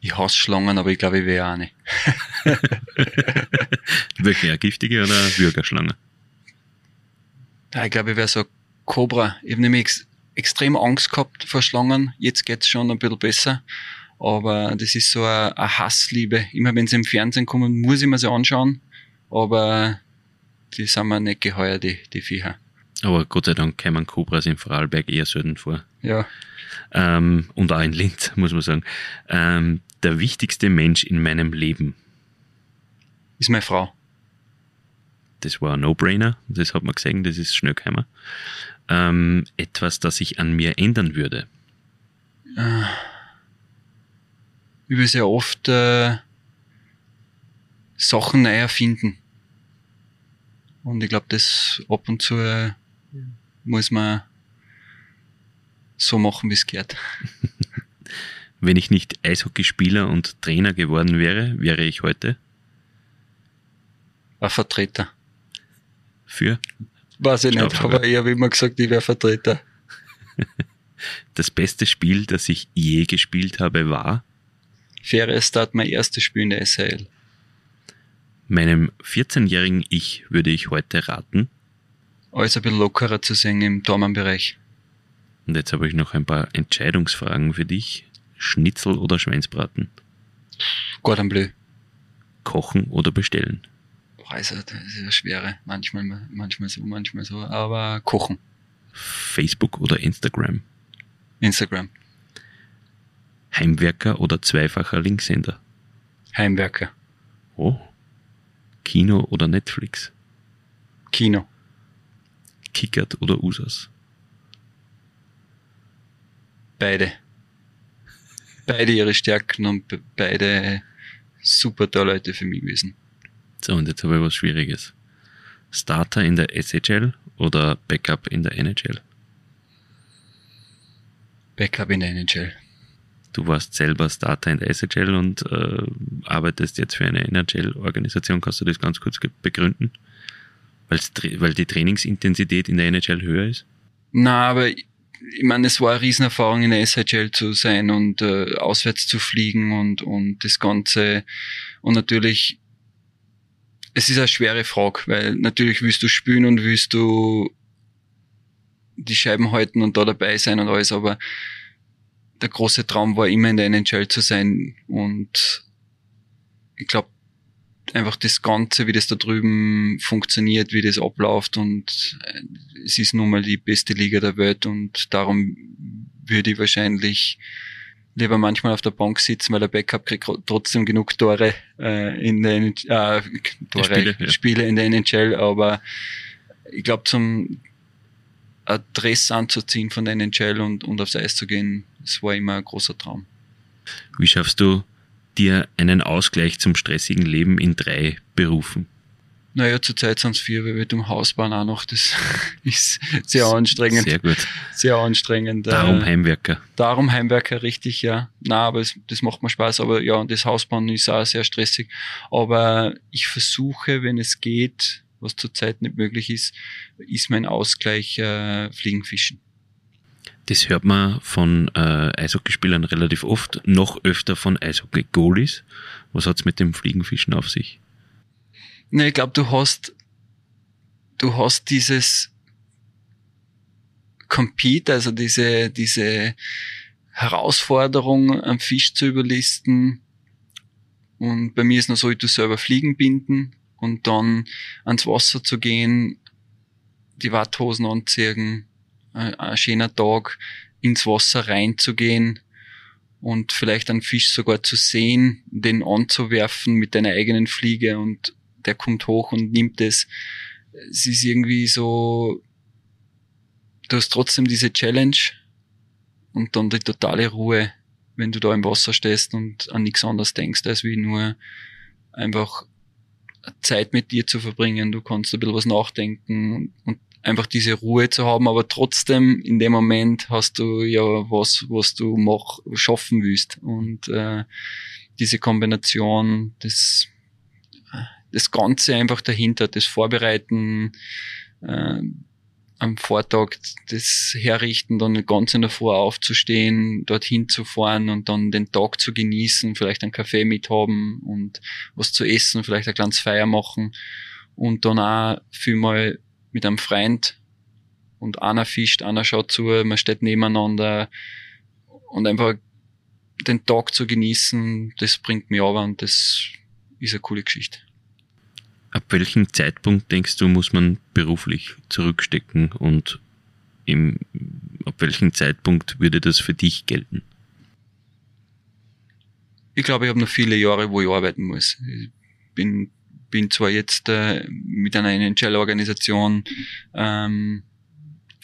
Ich hasse Schlangen, aber ich glaube, ich wäre auch nicht. welche eine giftige oder eine Würgerschlange? Ich glaube, ich wäre so ein Cobra. Ich habe nämlich ex extrem Angst gehabt vor Schlangen. Jetzt geht's schon ein bisschen besser. Aber das ist so eine, eine Hassliebe. Immer wenn sie im Fernsehen kommen, muss ich mir sie anschauen. Aber die sind mir nicht geheuer, die, die Viecher. Aber Gott sei Dank kämen Kobras in Vorarlberg eher selten vor. Ja. Ähm, und auch in Linz, [LAUGHS] muss man sagen. Ähm, der wichtigste Mensch in meinem Leben. Ist meine Frau. Das war ein No-Brainer, das hat man gesehen, das ist schnell gekommen. Ähm, etwas, das ich an mir ändern würde. Ich will sehr oft äh, Sachen neu erfinden. Und ich glaube, das ab und zu äh, muss man so machen, wie es gehört. [LAUGHS] Wenn ich nicht Eishockeyspieler und Trainer geworden wäre, wäre ich heute Ein Vertreter. für Weiß ich nicht, aber ich habe immer gesagt, ich wäre Vertreter. [LAUGHS] das beste Spiel, das ich je gespielt habe, war Faire Start, mein erstes Spiel in der SHL. meinem 14-jährigen Ich würde ich heute raten. Alles ein bisschen lockerer zu sehen im Tormannbereich. Und jetzt habe ich noch ein paar Entscheidungsfragen für dich. Schnitzel oder Schweinsbraten? Gordon Bleu. Kochen oder bestellen? Boah, also, das ist ja schwere. Manchmal, manchmal so, manchmal so. Aber kochen. Facebook oder Instagram? Instagram. Heimwerker oder zweifacher Linkshänder? Heimwerker. Oh. Kino oder Netflix? Kino. Kickert oder Usas? Beide. Beide ihre Stärken und be- beide super tolle Leute für mich gewesen. So, und jetzt habe ich was Schwieriges. Starter in der SHL oder Backup in der NHL? Backup in der NHL. Du warst selber Starter in der SHL und äh, arbeitest jetzt für eine NHL-Organisation. Kannst du das ganz kurz begründen? Weil die Trainingsintensität in der NHL höher ist? Na, aber ich, ich meine, es war eine Riesenerfahrung in der SHL zu sein und äh, auswärts zu fliegen und, und das Ganze. Und natürlich, es ist eine schwere Frage, weil natürlich willst du spielen und willst du die Scheiben halten und da dabei sein und alles, aber der große Traum war immer in der NHL zu sein. Und ich glaube, einfach das Ganze, wie das da drüben funktioniert, wie das abläuft. Und äh, es ist nun mal die beste Liga der Welt. Und darum würde ich wahrscheinlich lieber manchmal auf der Bank sitzen, weil der Backup kriegt trotzdem genug Tore äh, in der äh, Tore, Spiele, Spiele, in der NHL, aber ich glaube zum Dress anzuziehen von der NHL und, und aufs Eis zu gehen, das war immer ein großer Traum. Wie schaffst du dir einen Ausgleich zum stressigen Leben in drei Berufen? Naja, zurzeit sind es vier, weil wir tun Haus bauen auch noch. Das [LAUGHS] ist sehr anstrengend. Sehr gut. Sehr anstrengend. Darum äh, Heimwerker. darum Heimwerker richtig, ja. Na, aber es, das macht mir Spaß. Aber ja, und das Hausbauen ist auch sehr stressig. Aber ich versuche, wenn es geht, was zurzeit nicht möglich ist, ist mein Ausgleich äh, Fliegenfischen. Das hört man von äh, Eishockeyspielern relativ oft, noch öfter von Eishockey-Goalies. Was hat's mit dem Fliegenfischen auf sich? Ne, ich glaube, du hast, du hast dieses Compete, also diese, diese Herausforderung, am Fisch zu überlisten. Und bei mir ist noch so, ich tu selber Fliegen binden und dann ans Wasser zu gehen, die Watthosen anziehen, äh, ein, ein schöner Tag, ins Wasser reinzugehen und vielleicht einen Fisch sogar zu sehen, den anzuwerfen mit deiner eigenen Fliege und der kommt hoch und nimmt es. Es ist irgendwie so, du hast trotzdem diese Challenge und dann die totale Ruhe, wenn du da im Wasser stehst und an nichts anderes denkst, als wie nur einfach Zeit mit dir zu verbringen. Du kannst ein bisschen was nachdenken und einfach diese Ruhe zu haben, aber trotzdem in dem Moment hast du ja was, was du mach, schaffen willst. Und äh, diese Kombination, das, das Ganze einfach dahinter, das Vorbereiten, äh, am Vortag das herrichten, dann ganz in der Früh aufzustehen, dorthin zu fahren und dann den Tag zu genießen, vielleicht einen Kaffee mithaben und was zu essen, vielleicht ein kleines Feier machen und dann auch vielmal mit einem Freund und einer fischt, einer schaut zu, man steht nebeneinander und einfach den Tag zu genießen, das bringt mich aber und das ist eine coole Geschichte. Ab welchem Zeitpunkt denkst du, muss man beruflich zurückstecken und im, ab welchem Zeitpunkt würde das für dich gelten? Ich glaube, ich habe noch viele Jahre, wo ich arbeiten muss. Ich bin, bin zwar jetzt äh, mit einer NHL-Organisation ähm,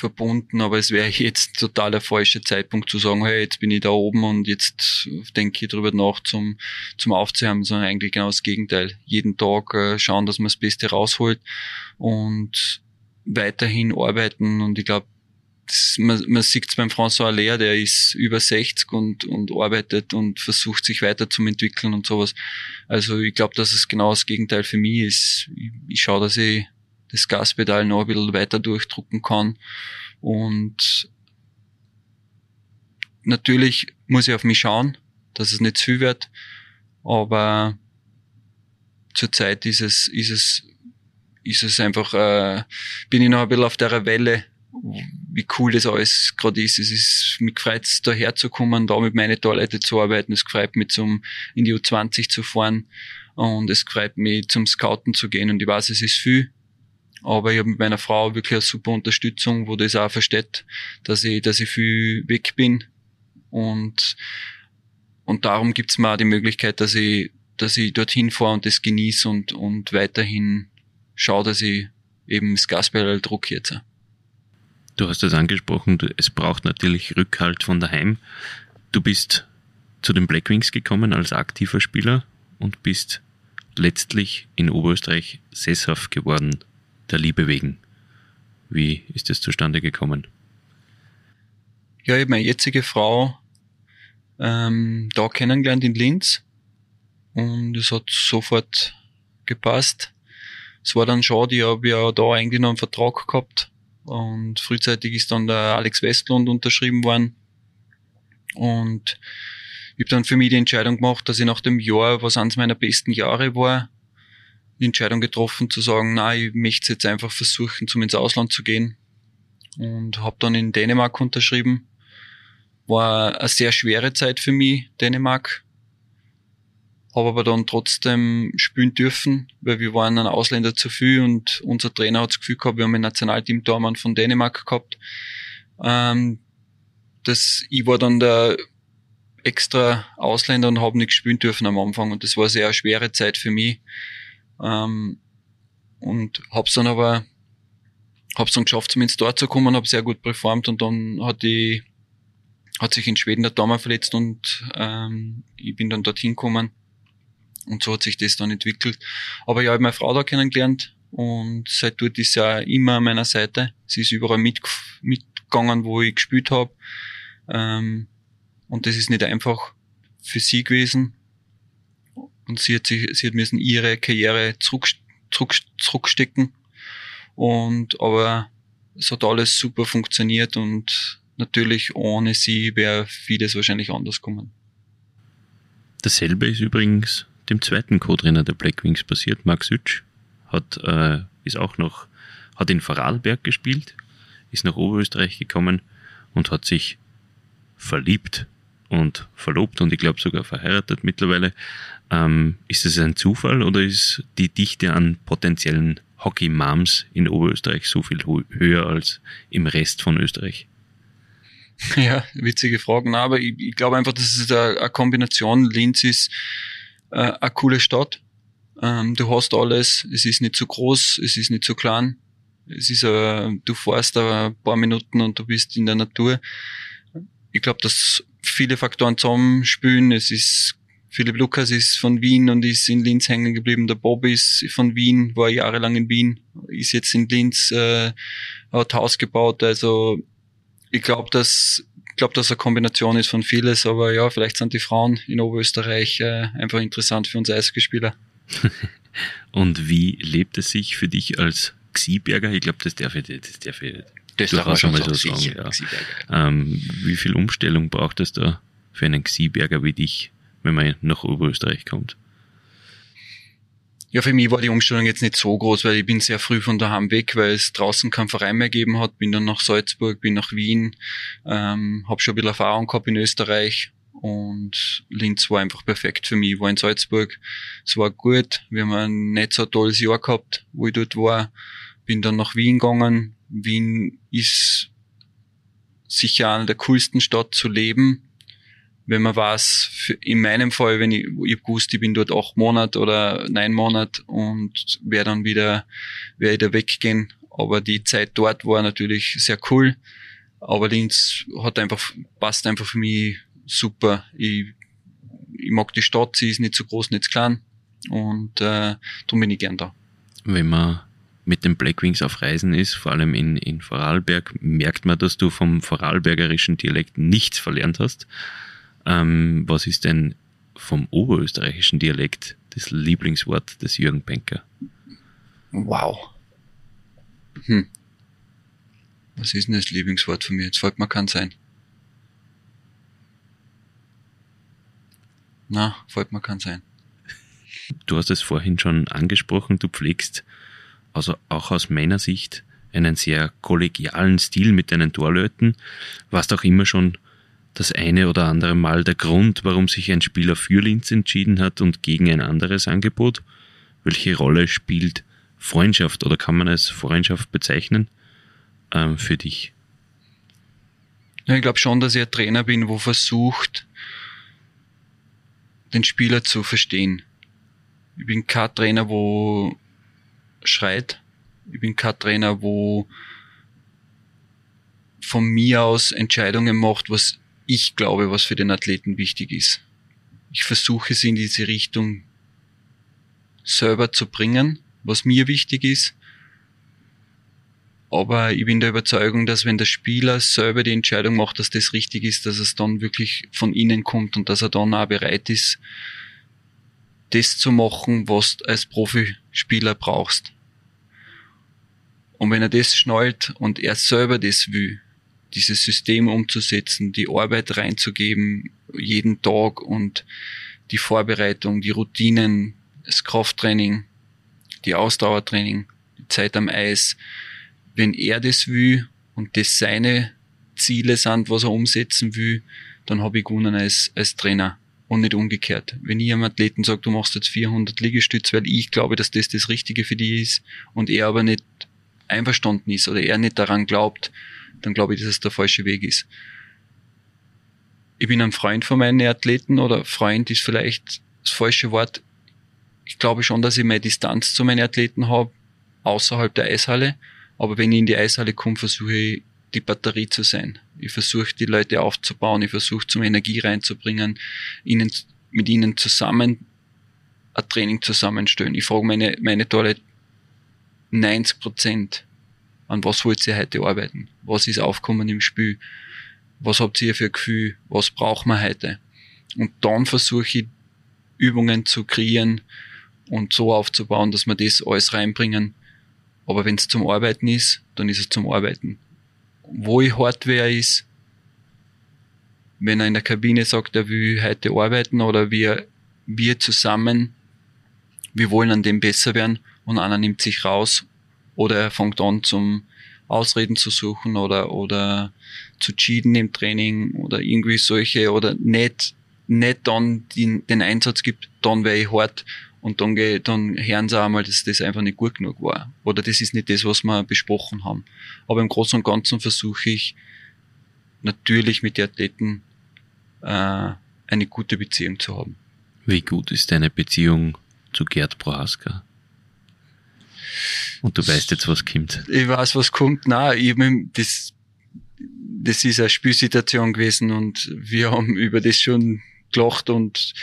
verbunden, aber es wäre jetzt total der falsche Zeitpunkt zu sagen, hey, jetzt bin ich da oben und jetzt denke ich drüber nach zum, zum Aufzuhören, sondern eigentlich genau das Gegenteil. Jeden Tag äh, schauen, dass man das Beste rausholt und weiterhin arbeiten und ich glaube, man, man sieht es beim François Aller, der ist über 60 und, und arbeitet und versucht sich weiterzuentwickeln und sowas. Also ich glaube, dass es genau das Gegenteil für mich ist. Ich, ich schaue, dass ich das Gaspedal noch ein bisschen weiter durchdrucken kann. Und natürlich muss ich auf mich schauen, dass es nicht zu viel wird. Aber zurzeit ist es, ist es, ist es einfach, äh, bin ich noch ein bisschen auf der Welle, wie cool das alles gerade ist. Es ist, mich gefreut da herzukommen, da mit meinen Toilette zu arbeiten. Es gefreut mich zum, in die U20 zu fahren. Und es gefreut mich zum Scouten zu gehen. Und ich weiß, es ist viel. Aber ich habe mit meiner Frau wirklich eine super Unterstützung, wo das auch versteht, dass ich, dass ich viel weg bin. Und, und darum gibt's mir auch die Möglichkeit, dass ich, dass ich dorthin fahre und das genieße und, und weiterhin schaue, dass ich eben das Gaspedal druck jetzt. Du hast es angesprochen, es braucht natürlich Rückhalt von daheim. Du bist zu den Blackwings gekommen als aktiver Spieler und bist letztlich in Oberösterreich sesshaft geworden der Liebe wegen. Wie ist es zustande gekommen? Ja, ich habe meine jetzige Frau ähm, da kennengelernt in Linz und es hat sofort gepasst. Es war dann schade, ich habe ja da eigentlich noch einen Vertrag gehabt und frühzeitig ist dann der Alex Westlund unterschrieben worden und ich habe dann für mich die Entscheidung gemacht, dass ich nach dem Jahr, was eines meiner besten Jahre war, die Entscheidung getroffen zu sagen, na, ich möchte jetzt einfach versuchen, zum ins Ausland zu gehen. Und habe dann in Dänemark unterschrieben. War eine sehr schwere Zeit für mich, Dänemark. Habe aber dann trotzdem spielen dürfen, weil wir waren ein Ausländer zu viel und unser Trainer hat das Gefühl gehabt, wir haben ein Nationalteam Tormann von Dänemark gehabt. Ähm, das, ich war dann der extra Ausländer und habe nicht spielen dürfen am Anfang und das war eine sehr schwere Zeit für mich ähm, und hab's dann aber, hab's dann geschafft, zumindest dort zu kommen, hab sehr gut performt und dann hat die, hat sich in Schweden der Daumen verletzt und ähm, ich bin dann dorthin gekommen und so hat sich das dann entwickelt. Aber ja, ich habe meine Frau da kennengelernt und seit dort ist sie ja immer an meiner Seite. Sie ist überall mit, mitgegangen, wo ich gespielt habe. Ähm, und das ist nicht einfach für sie gewesen. Und sie hat sich, sie hat müssen ihre Karriere zurück, zurück, zurückstecken. Und, aber es hat alles super funktioniert und natürlich ohne sie wäre vieles wahrscheinlich anders kommen. Dasselbe ist übrigens dem zweiten Co-Trainer der Blackwings passiert, Max Hütsch, hat, äh, ist auch noch, hat in Vorarlberg gespielt, ist nach Oberösterreich gekommen und hat sich verliebt und verlobt und ich glaube sogar verheiratet mittlerweile. Ähm, ist es ein Zufall oder ist die Dichte an potenziellen Hockey-Moms in Oberösterreich so viel höher als im Rest von Österreich? [LAUGHS] Ja, witzige Fragen. aber ich, ich glaube einfach, das ist eine, eine Kombination. Linz ist äh, eine coole Stadt. Ähm, du hast alles, es ist nicht zu groß, es ist nicht zu klein. Es ist, äh, du fährst ein paar Minuten und du bist in der Natur. Ich glaube, dass viele Faktoren zusammenspielen. Es ist Philipp Lukas ist von Wien und ist in Linz hängen geblieben. Der Bob ist von Wien, war jahrelang in Wien, ist jetzt in Linz, äh, hat Haus gebaut. Also ich glaube, dass ich glaube, dass eine Kombination ist von vieles, aber ja, vielleicht sind die Frauen in Oberösterreich äh, einfach interessant für uns Eishockeyspieler. [LAUGHS] Und wie lebt es sich für dich als Xieberger? Ich glaube, das darf ich, das darf ich das darf schon mal so sagen. Ja. Ähm, wie viel Umstellung braucht es da für einen Xieberger wie dich, wenn man nach Oberösterreich kommt? Ja, für mich war die Umstellung jetzt nicht so groß, weil ich bin sehr früh von daheim weg, weil es draußen keinen Verein mehr gegeben hat. Bin dann nach Salzburg, bin nach Wien, ähm, habe schon ein bisschen Erfahrung gehabt in Österreich und Linz war einfach perfekt für mich. Ich war in Salzburg, es war gut. Wir haben ein nicht so tolles Jahr gehabt, wo ich dort war. Bin dann nach Wien gegangen. Wien ist sicher eine der coolsten Stadt zu leben wenn man weiß, in meinem Fall, wenn ich, ich gewusst, ich bin dort acht Monate oder neun Monate und werde dann wieder, werde wieder weggehen. Aber die Zeit dort war natürlich sehr cool. Aber Linz hat einfach, passt einfach für mich super. Ich, ich mag die Stadt, sie ist nicht so groß, nicht so klein. Und äh, darum bin ich gern da. Wenn man mit den Blackwings auf Reisen ist, vor allem in, in Vorarlberg, merkt man, dass du vom vorarlbergerischen Dialekt nichts verlernt hast. Ähm, was ist denn vom oberösterreichischen Dialekt das Lieblingswort des Jürgen Benker? Wow. Hm. Was ist denn das Lieblingswort von mir? Jetzt fällt mir kein sein. Na, fällt mir kein sein. Du hast es vorhin schon angesprochen, du pflegst also auch aus meiner Sicht einen sehr kollegialen Stil mit deinen Torleuten, warst auch immer schon das eine oder andere Mal der Grund, warum sich ein Spieler für Linz entschieden hat und gegen ein anderes Angebot? Welche Rolle spielt Freundschaft oder kann man es Freundschaft bezeichnen ähm, für dich? Ja, ich glaube schon, dass ich ein Trainer bin, wo versucht, den Spieler zu verstehen. Ich bin kein Trainer, wo schreit. Ich bin kein Trainer, wo von mir aus Entscheidungen macht, was ich glaube, was für den Athleten wichtig ist. Ich versuche sie in diese Richtung selber zu bringen, was mir wichtig ist. Aber ich bin der Überzeugung, dass wenn der Spieler selber die Entscheidung macht, dass das richtig ist, dass es dann wirklich von innen kommt und dass er dann auch bereit ist, das zu machen, was du als Profispieler brauchst. Und wenn er das schnallt und er selber das will, dieses System umzusetzen, die Arbeit reinzugeben, jeden Tag und die Vorbereitung, die Routinen, das Krafttraining, die Ausdauertraining, die Zeit am Eis. Wenn er das will und das seine Ziele sind, was er umsetzen will, dann habe ich gewonnen als, als Trainer und nicht umgekehrt. Wenn ich einem Athleten sage, du machst jetzt 400 Liegestütze, weil ich glaube, dass das das Richtige für dich ist und er aber nicht einverstanden ist oder er nicht daran glaubt, dann glaube ich, dass es der falsche Weg ist. Ich bin ein Freund von meinen Athleten oder Freund ist vielleicht das falsche Wort. Ich glaube schon, dass ich meine Distanz zu meinen Athleten habe, außerhalb der Eishalle. Aber wenn ich in die Eishalle komme, versuche ich die Batterie zu sein. Ich versuche die Leute aufzubauen, ich versuche zum Energie reinzubringen, ihnen, mit ihnen zusammen ein Training zusammenstellen. Ich frage meine, meine 90 Prozent an was wollt ihr heute arbeiten? Was ist aufkommen im Spiel? Was habt ihr für ein Gefühl? Was braucht man heute? Und dann versuche ich Übungen zu kreieren und so aufzubauen, dass wir das alles reinbringen. Aber wenn es zum Arbeiten ist, dann ist es zum Arbeiten. Wo ich Hardware ist, wenn er in der Kabine sagt, er will heute arbeiten oder wir, wir zusammen, wir wollen an dem besser werden und einer nimmt sich raus oder er fängt an zum Ausreden zu suchen oder, oder zu cheaten im Training oder irgendwie solche oder nicht, nicht dann den, den Einsatz gibt, dann wäre ich hart und dann, geh, dann hören sie einmal, dass das einfach nicht gut genug war. Oder das ist nicht das, was wir besprochen haben. Aber im Großen und Ganzen versuche ich natürlich mit den Athleten äh, eine gute Beziehung zu haben. Wie gut ist deine Beziehung zu Gerd Prohaska? Und du weißt jetzt, was kommt. Ich weiß, was kommt. Nein, ich, das, das ist eine Spielsituation gewesen und wir haben über das schon gelacht und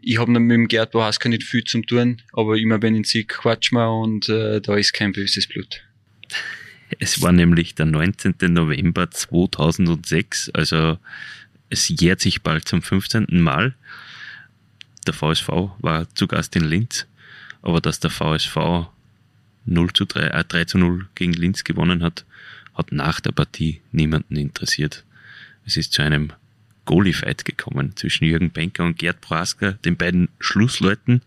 ich habe mit dem Gerd Bohaska nicht viel zum tun, aber immer wenn ich sehe, quatschen wir und äh, da ist kein böses Blut. Es war nämlich der 19. November 2006, also es jährt sich bald zum 15. Mal. Der VSV war zu Gast in Linz, aber dass der VSV 0 zu 3, äh, 3 zu 0 gegen Linz gewonnen hat, hat nach der Partie niemanden interessiert. Es ist zu einem Goalie-Fight gekommen zwischen Jürgen Benker und Gerd Proaska, den beiden Schlussleuten.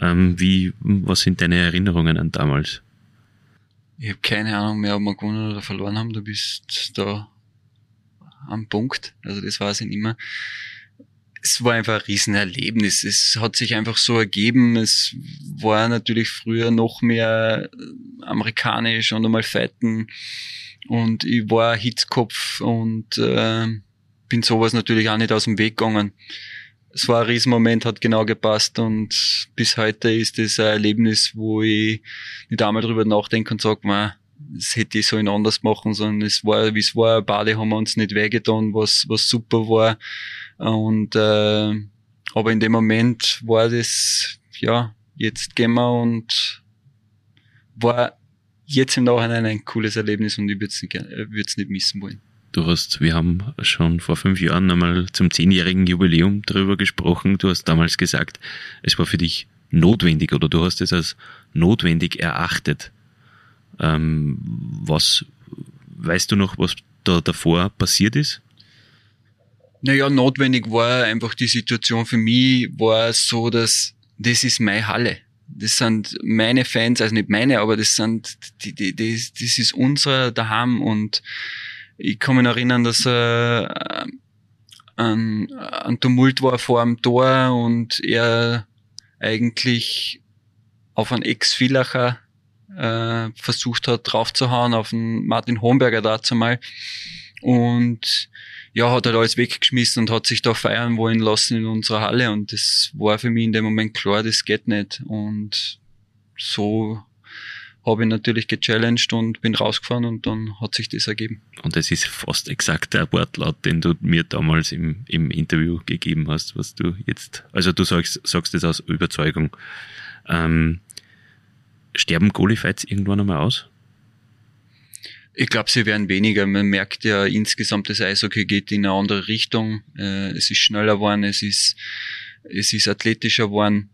Ähm, wie, was sind deine Erinnerungen an damals? Ich habe keine Ahnung mehr, ob wir gewonnen oder verloren haben. Du bist da am Punkt. Also das weiß ich mehr. Es war einfach ein Riesenerlebnis. Es hat sich einfach so ergeben. Es war natürlich früher noch mehr amerikanisch und einmal Fighten. Und ich war Hitzkopf und äh, bin sowas natürlich auch nicht aus dem Weg gegangen. Es war ein Riesenmoment, hat genau gepasst und bis heute ist es ein Erlebnis, wo ich nicht einmal drüber nachdenke und sage, man, das hätte ich so in anders machen, sondern es war, wie es war, beide haben wir uns nicht wehgetan, was, was super war. Und äh, aber in dem Moment war das, ja, jetzt gehen wir und war jetzt im Nachhinein ein cooles Erlebnis und ich würde es nicht, nicht missen wollen. Du hast, wir haben schon vor fünf Jahren einmal zum zehnjährigen Jubiläum darüber gesprochen. Du hast damals gesagt, es war für dich notwendig oder du hast es als notwendig erachtet. Ähm, was weißt du noch, was da davor passiert ist? Naja, notwendig war einfach die Situation für mich, war so, dass das ist meine Halle. Das sind meine Fans, also nicht meine, aber das sind, die, die, das, das ist unser daheim und ich kann mich erinnern, dass äh, ein, ein Tumult war vor dem Tor und er eigentlich auf einen Ex-Villacher äh, versucht hat draufzuhauen, auf den Martin Homberger dazu mal. Und ja, hat halt alles weggeschmissen und hat sich da feiern wollen lassen in unserer Halle. Und das war für mich in dem Moment klar, das geht nicht. Und so habe ich natürlich gechallenged und bin rausgefahren und dann hat sich das ergeben. Und es ist fast exakt der Wortlaut, den du mir damals im, im Interview gegeben hast, was du jetzt, also du sagst, sagst das aus Überzeugung. Ähm, sterben Goalie-Fights irgendwann einmal aus? Ich glaube, sie werden weniger. Man merkt ja insgesamt, das Eishockey geht in eine andere Richtung. Äh, es ist schneller geworden, es ist, es ist athletischer geworden.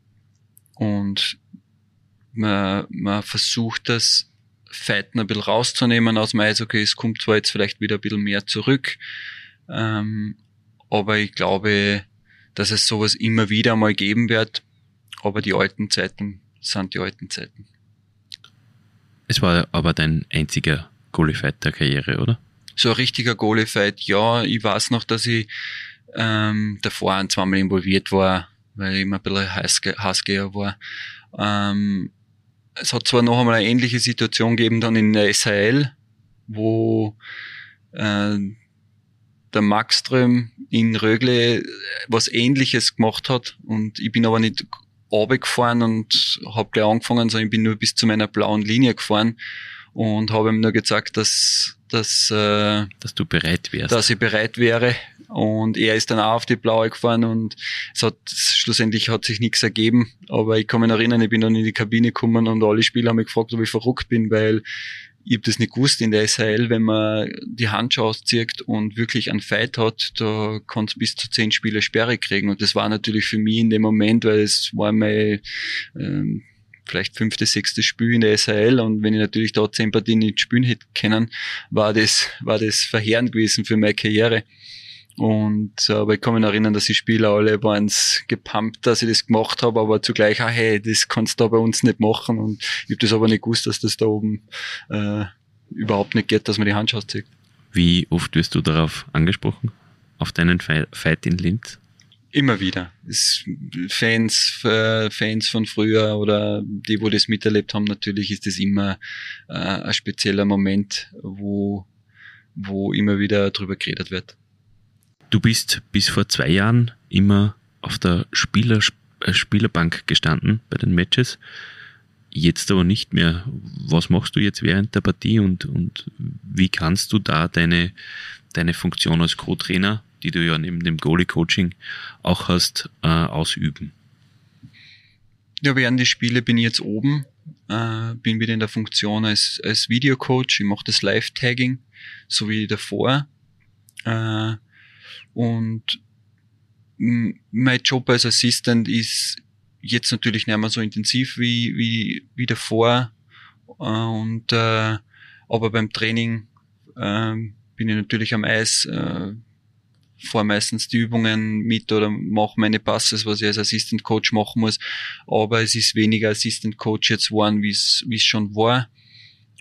Und man, man versucht das Fighten ein bisschen rauszunehmen aus dem Eishockey. Es kommt zwar jetzt vielleicht wieder ein bisschen mehr zurück, ähm, aber ich glaube, dass es sowas immer wieder mal geben wird. Aber die alten Zeiten sind die alten Zeiten. Es war aber dein einziger Goalie-Fight der Karriere, oder? So ein richtiger Goalie-Fight, ja. Ich weiß noch, dass ich ähm, davor ein zweimal involviert war, weil ich immer ein bisschen Hassgeher war. Ähm, es hat zwar noch einmal eine ähnliche Situation gegeben dann in der SHL, wo äh, der Maxström in Rögle was ähnliches gemacht hat und ich bin aber nicht runtergefahren und habe gleich angefangen, sondern ich bin nur bis zu meiner blauen Linie gefahren und habe ihm nur gesagt, dass, dass, äh, dass du bereit wärst. Dass ich bereit wäre. Und er ist dann auch auf die blaue gefahren und es hat schlussendlich hat sich nichts ergeben. Aber ich kann mich erinnern, ich bin dann in die Kabine gekommen und alle Spieler haben mich gefragt, ob ich verrückt bin, weil ich habe das nicht gewusst in der SHL, wenn man die Handschuhe auszieht und wirklich einen Fight hat, da kannst bis zu zehn Spiele Sperre kriegen. Und das war natürlich für mich in dem Moment, weil es war mein ähm, vielleicht fünfte, sechste Spiel in der SHL und wenn ich natürlich da zehn Partien nicht spielen hätte können, war das, war das verheerend gewesen für meine Karriere. Und aber ich kann mich erinnern, dass die Spieler alle waren gepumpt, dass ich das gemacht habe, aber zugleich auch, hey, das kannst du da bei uns nicht machen. Und ich habe das aber nicht gewusst, dass das da oben äh, überhaupt nicht geht, dass man die Handschuhe auszieht. Wie oft wirst du darauf angesprochen? Auf deinen Fight in Linz? Immer wieder. Fans, äh, Fans von früher oder die, wo das miterlebt haben, natürlich ist das immer äh, ein spezieller Moment, wo, wo immer wieder drüber geredet wird. Du bist bis vor zwei Jahren immer auf der Spieler, äh, Spielerbank gestanden bei den Matches. Jetzt aber nicht mehr. Was machst du jetzt während der Partie und, und wie kannst du da deine, deine Funktion als Co-Trainer die du ja neben dem Goalie-Coaching auch hast, äh, ausüben? Ja, während die Spiele bin ich jetzt oben, äh, bin wieder in der Funktion als, als Videocoach. Ich mache das Live-Tagging, so wie davor. Äh, und mein Job als Assistant ist jetzt natürlich nicht mehr so intensiv wie, wie, wie davor. Äh, und, äh, aber beim Training äh, bin ich natürlich am Eis, äh, fahre meistens die Übungen mit oder mache meine Passes, was ich als Assistant Coach machen muss. Aber es ist weniger Assistant Coach jetzt geworden, wie es schon war.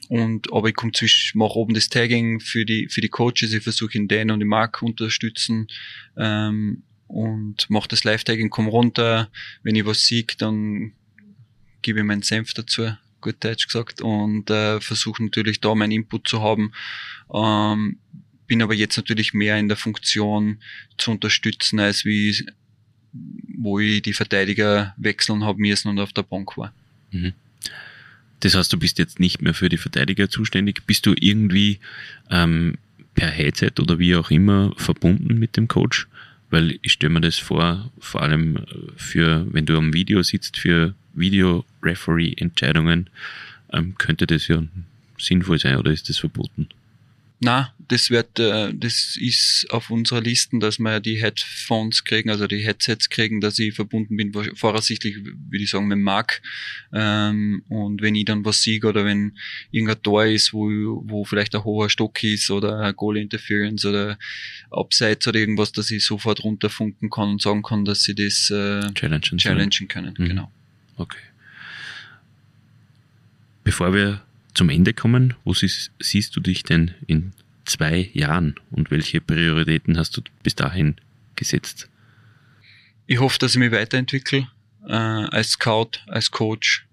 Und aber ich komme zwischen, mache oben das Tagging für die für die Coaches. Ich versuche in Dan und die Mark unterstützen ähm, und mache das Live-Tagging, komme runter. Wenn ich was sehe, dann gebe ich meinen Senf dazu gut Deutsch gesagt, und äh, versuche natürlich da meinen Input zu haben. Ähm, bin aber jetzt natürlich mehr in der Funktion zu unterstützen, als wie wo ich die Verteidiger wechseln habe müssen und auf der Bank war. Mhm. Das heißt, du bist jetzt nicht mehr für die Verteidiger zuständig. Bist du irgendwie ähm, per Headset oder wie auch immer verbunden mit dem Coach? Weil ich stelle mir das vor, vor allem für, wenn du am Video sitzt, für Video-Referee-Entscheidungen, ähm, könnte das ja sinnvoll sein oder ist das verboten? Na, das wird, äh, das ist auf unserer Liste, dass wir die Headphones kriegen, also die Headsets kriegen, dass ich verbunden bin, voraussichtlich würde ich sagen, mit Mark. Ähm, und wenn ich dann was sehe oder wenn irgendein Tor ist, wo, wo vielleicht ein hoher Stock ist oder ein Goal Interference oder Abseits oder irgendwas, dass ich sofort runterfunken kann und sagen kann, dass sie das äh, challengen, challengen können. Mhm. Genau. Okay. Bevor wir zum Ende kommen. Wo siehst, siehst du dich denn in zwei Jahren und welche Prioritäten hast du bis dahin gesetzt? Ich hoffe, dass ich mich weiterentwickle äh, als Scout, als Coach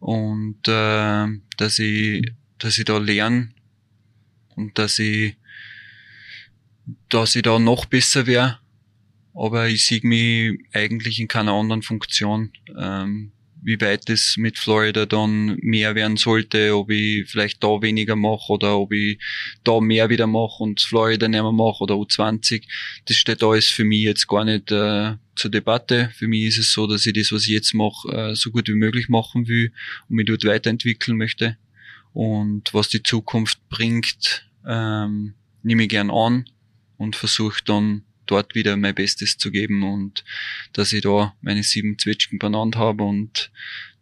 und äh, dass ich, dass ich da lerne und dass ich, dass ich da noch besser wäre. Aber ich sehe mich eigentlich in keiner anderen Funktion. Ähm, wie weit es mit Florida dann mehr werden sollte, ob ich vielleicht da weniger mache oder ob ich da mehr wieder mache und Florida nicht mehr mache oder U20. Das steht alles für mich jetzt gar nicht äh, zur Debatte. Für mich ist es so, dass ich das, was ich jetzt mache, äh, so gut wie möglich machen will und mich dort weiterentwickeln möchte. Und was die Zukunft bringt, ähm, nehme ich gern an und versuche dann dort wieder mein Bestes zu geben und dass ich da meine sieben Zwetschgen benannt habe und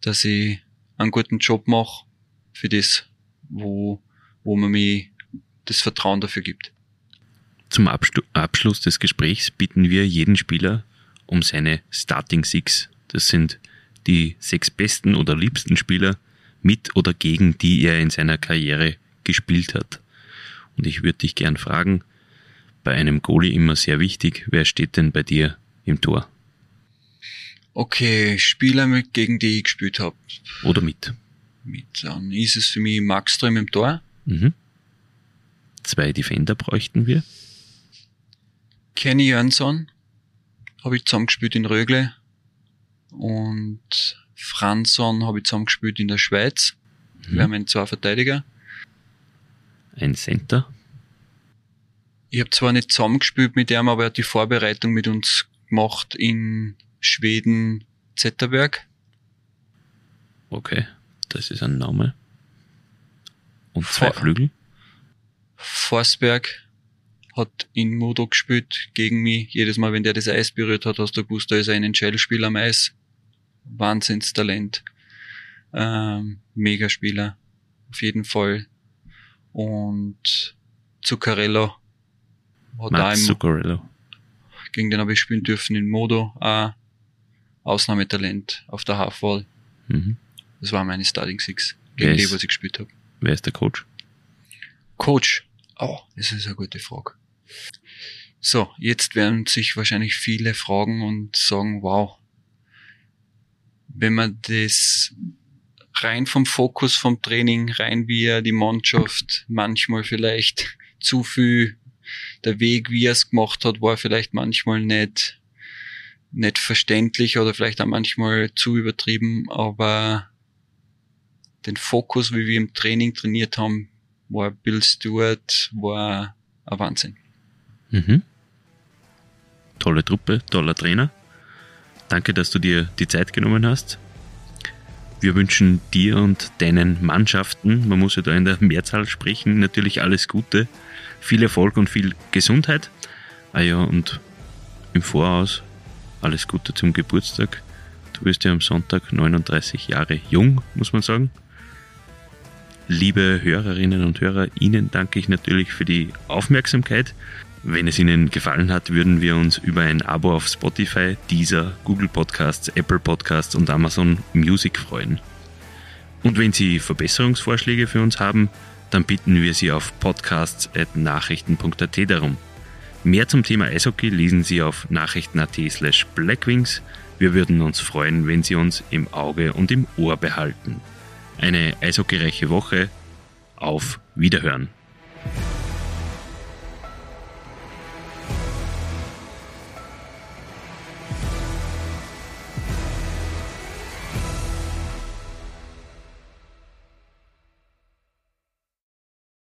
dass ich einen guten Job mache für das, wo, wo man mir das Vertrauen dafür gibt. Zum Abschluss des Gesprächs bitten wir jeden Spieler um seine Starting Six. Das sind die sechs besten oder liebsten Spieler mit oder gegen die er in seiner Karriere gespielt hat. Und ich würde dich gern fragen, bei einem Goalie immer sehr wichtig. Wer steht denn bei dir im Tor? Okay, Spieler, mit, gegen die ich gespielt habe. Oder mit? Mit. Dann ist es für mich Maxström im Tor. Mhm. Zwei Defender bräuchten wir. Kenny Jönsson habe ich zusammengespielt in Rögle. Und Franzson habe ich zusammengespielt in der Schweiz. Mhm. Wir haben einen zwei Verteidiger. Ein Center. Ich habe zwar nicht zusammengespielt mit ihm, aber er hat die Vorbereitung mit uns gemacht in Schweden, Zetterberg. Okay, das ist ein Name. Und zwei For Flügel? Forsberg hat in Modo gespielt gegen mich. Jedes Mal, wenn der das Eis berührt hat, hast du gewusst, da ist ein Entscheidungsspieler am Eis. Wahnsinnstalent. Ähm, Megaspieler. Auf jeden Fall. Und Zuccarello hat Zuccarello. Gegen den habe ich spielen dürfen in Modo. Auch Ausnahmetalent auf der Halfwall. Mhm. Das war meine Starting Six, gegen die, was ich gespielt habe. Wer ist der Coach? Coach. Oh, das ist eine gute Frage. So, jetzt werden sich wahrscheinlich viele fragen und sagen, wow, wenn man das rein vom Fokus vom Training, rein wie er die Mannschaft manchmal vielleicht [LAUGHS] zu viel, der Weg, wie er es gemacht hat, war vielleicht manchmal nicht, nicht verständlich oder vielleicht auch manchmal zu übertrieben, aber den Fokus, wie wir im Training trainiert haben, war Bill Stewart, war ein Wahnsinn. Mhm. Tolle Truppe, toller Trainer. Danke, dass du dir die Zeit genommen hast. Wir wünschen dir und deinen Mannschaften, man muss ja da in der Mehrzahl sprechen, natürlich alles Gute, viel Erfolg und viel Gesundheit. Ah ja, und im Voraus alles Gute zum Geburtstag. Du bist ja am Sonntag 39 Jahre jung, muss man sagen. Liebe Hörerinnen und Hörer, Ihnen danke ich natürlich für die Aufmerksamkeit. Wenn es Ihnen gefallen hat, würden wir uns über ein Abo auf Spotify, Deezer, Google Podcasts, Apple Podcasts und Amazon Music freuen. Und wenn Sie Verbesserungsvorschläge für uns haben, dann bitten wir Sie auf podcasts.nachrichten.at darum. Mehr zum Thema Eishockey lesen Sie auf nachrichten.at slash blackwings. Wir würden uns freuen, wenn Sie uns im Auge und im Ohr behalten eine eishockeyreiche Woche. Auf Wiederhören.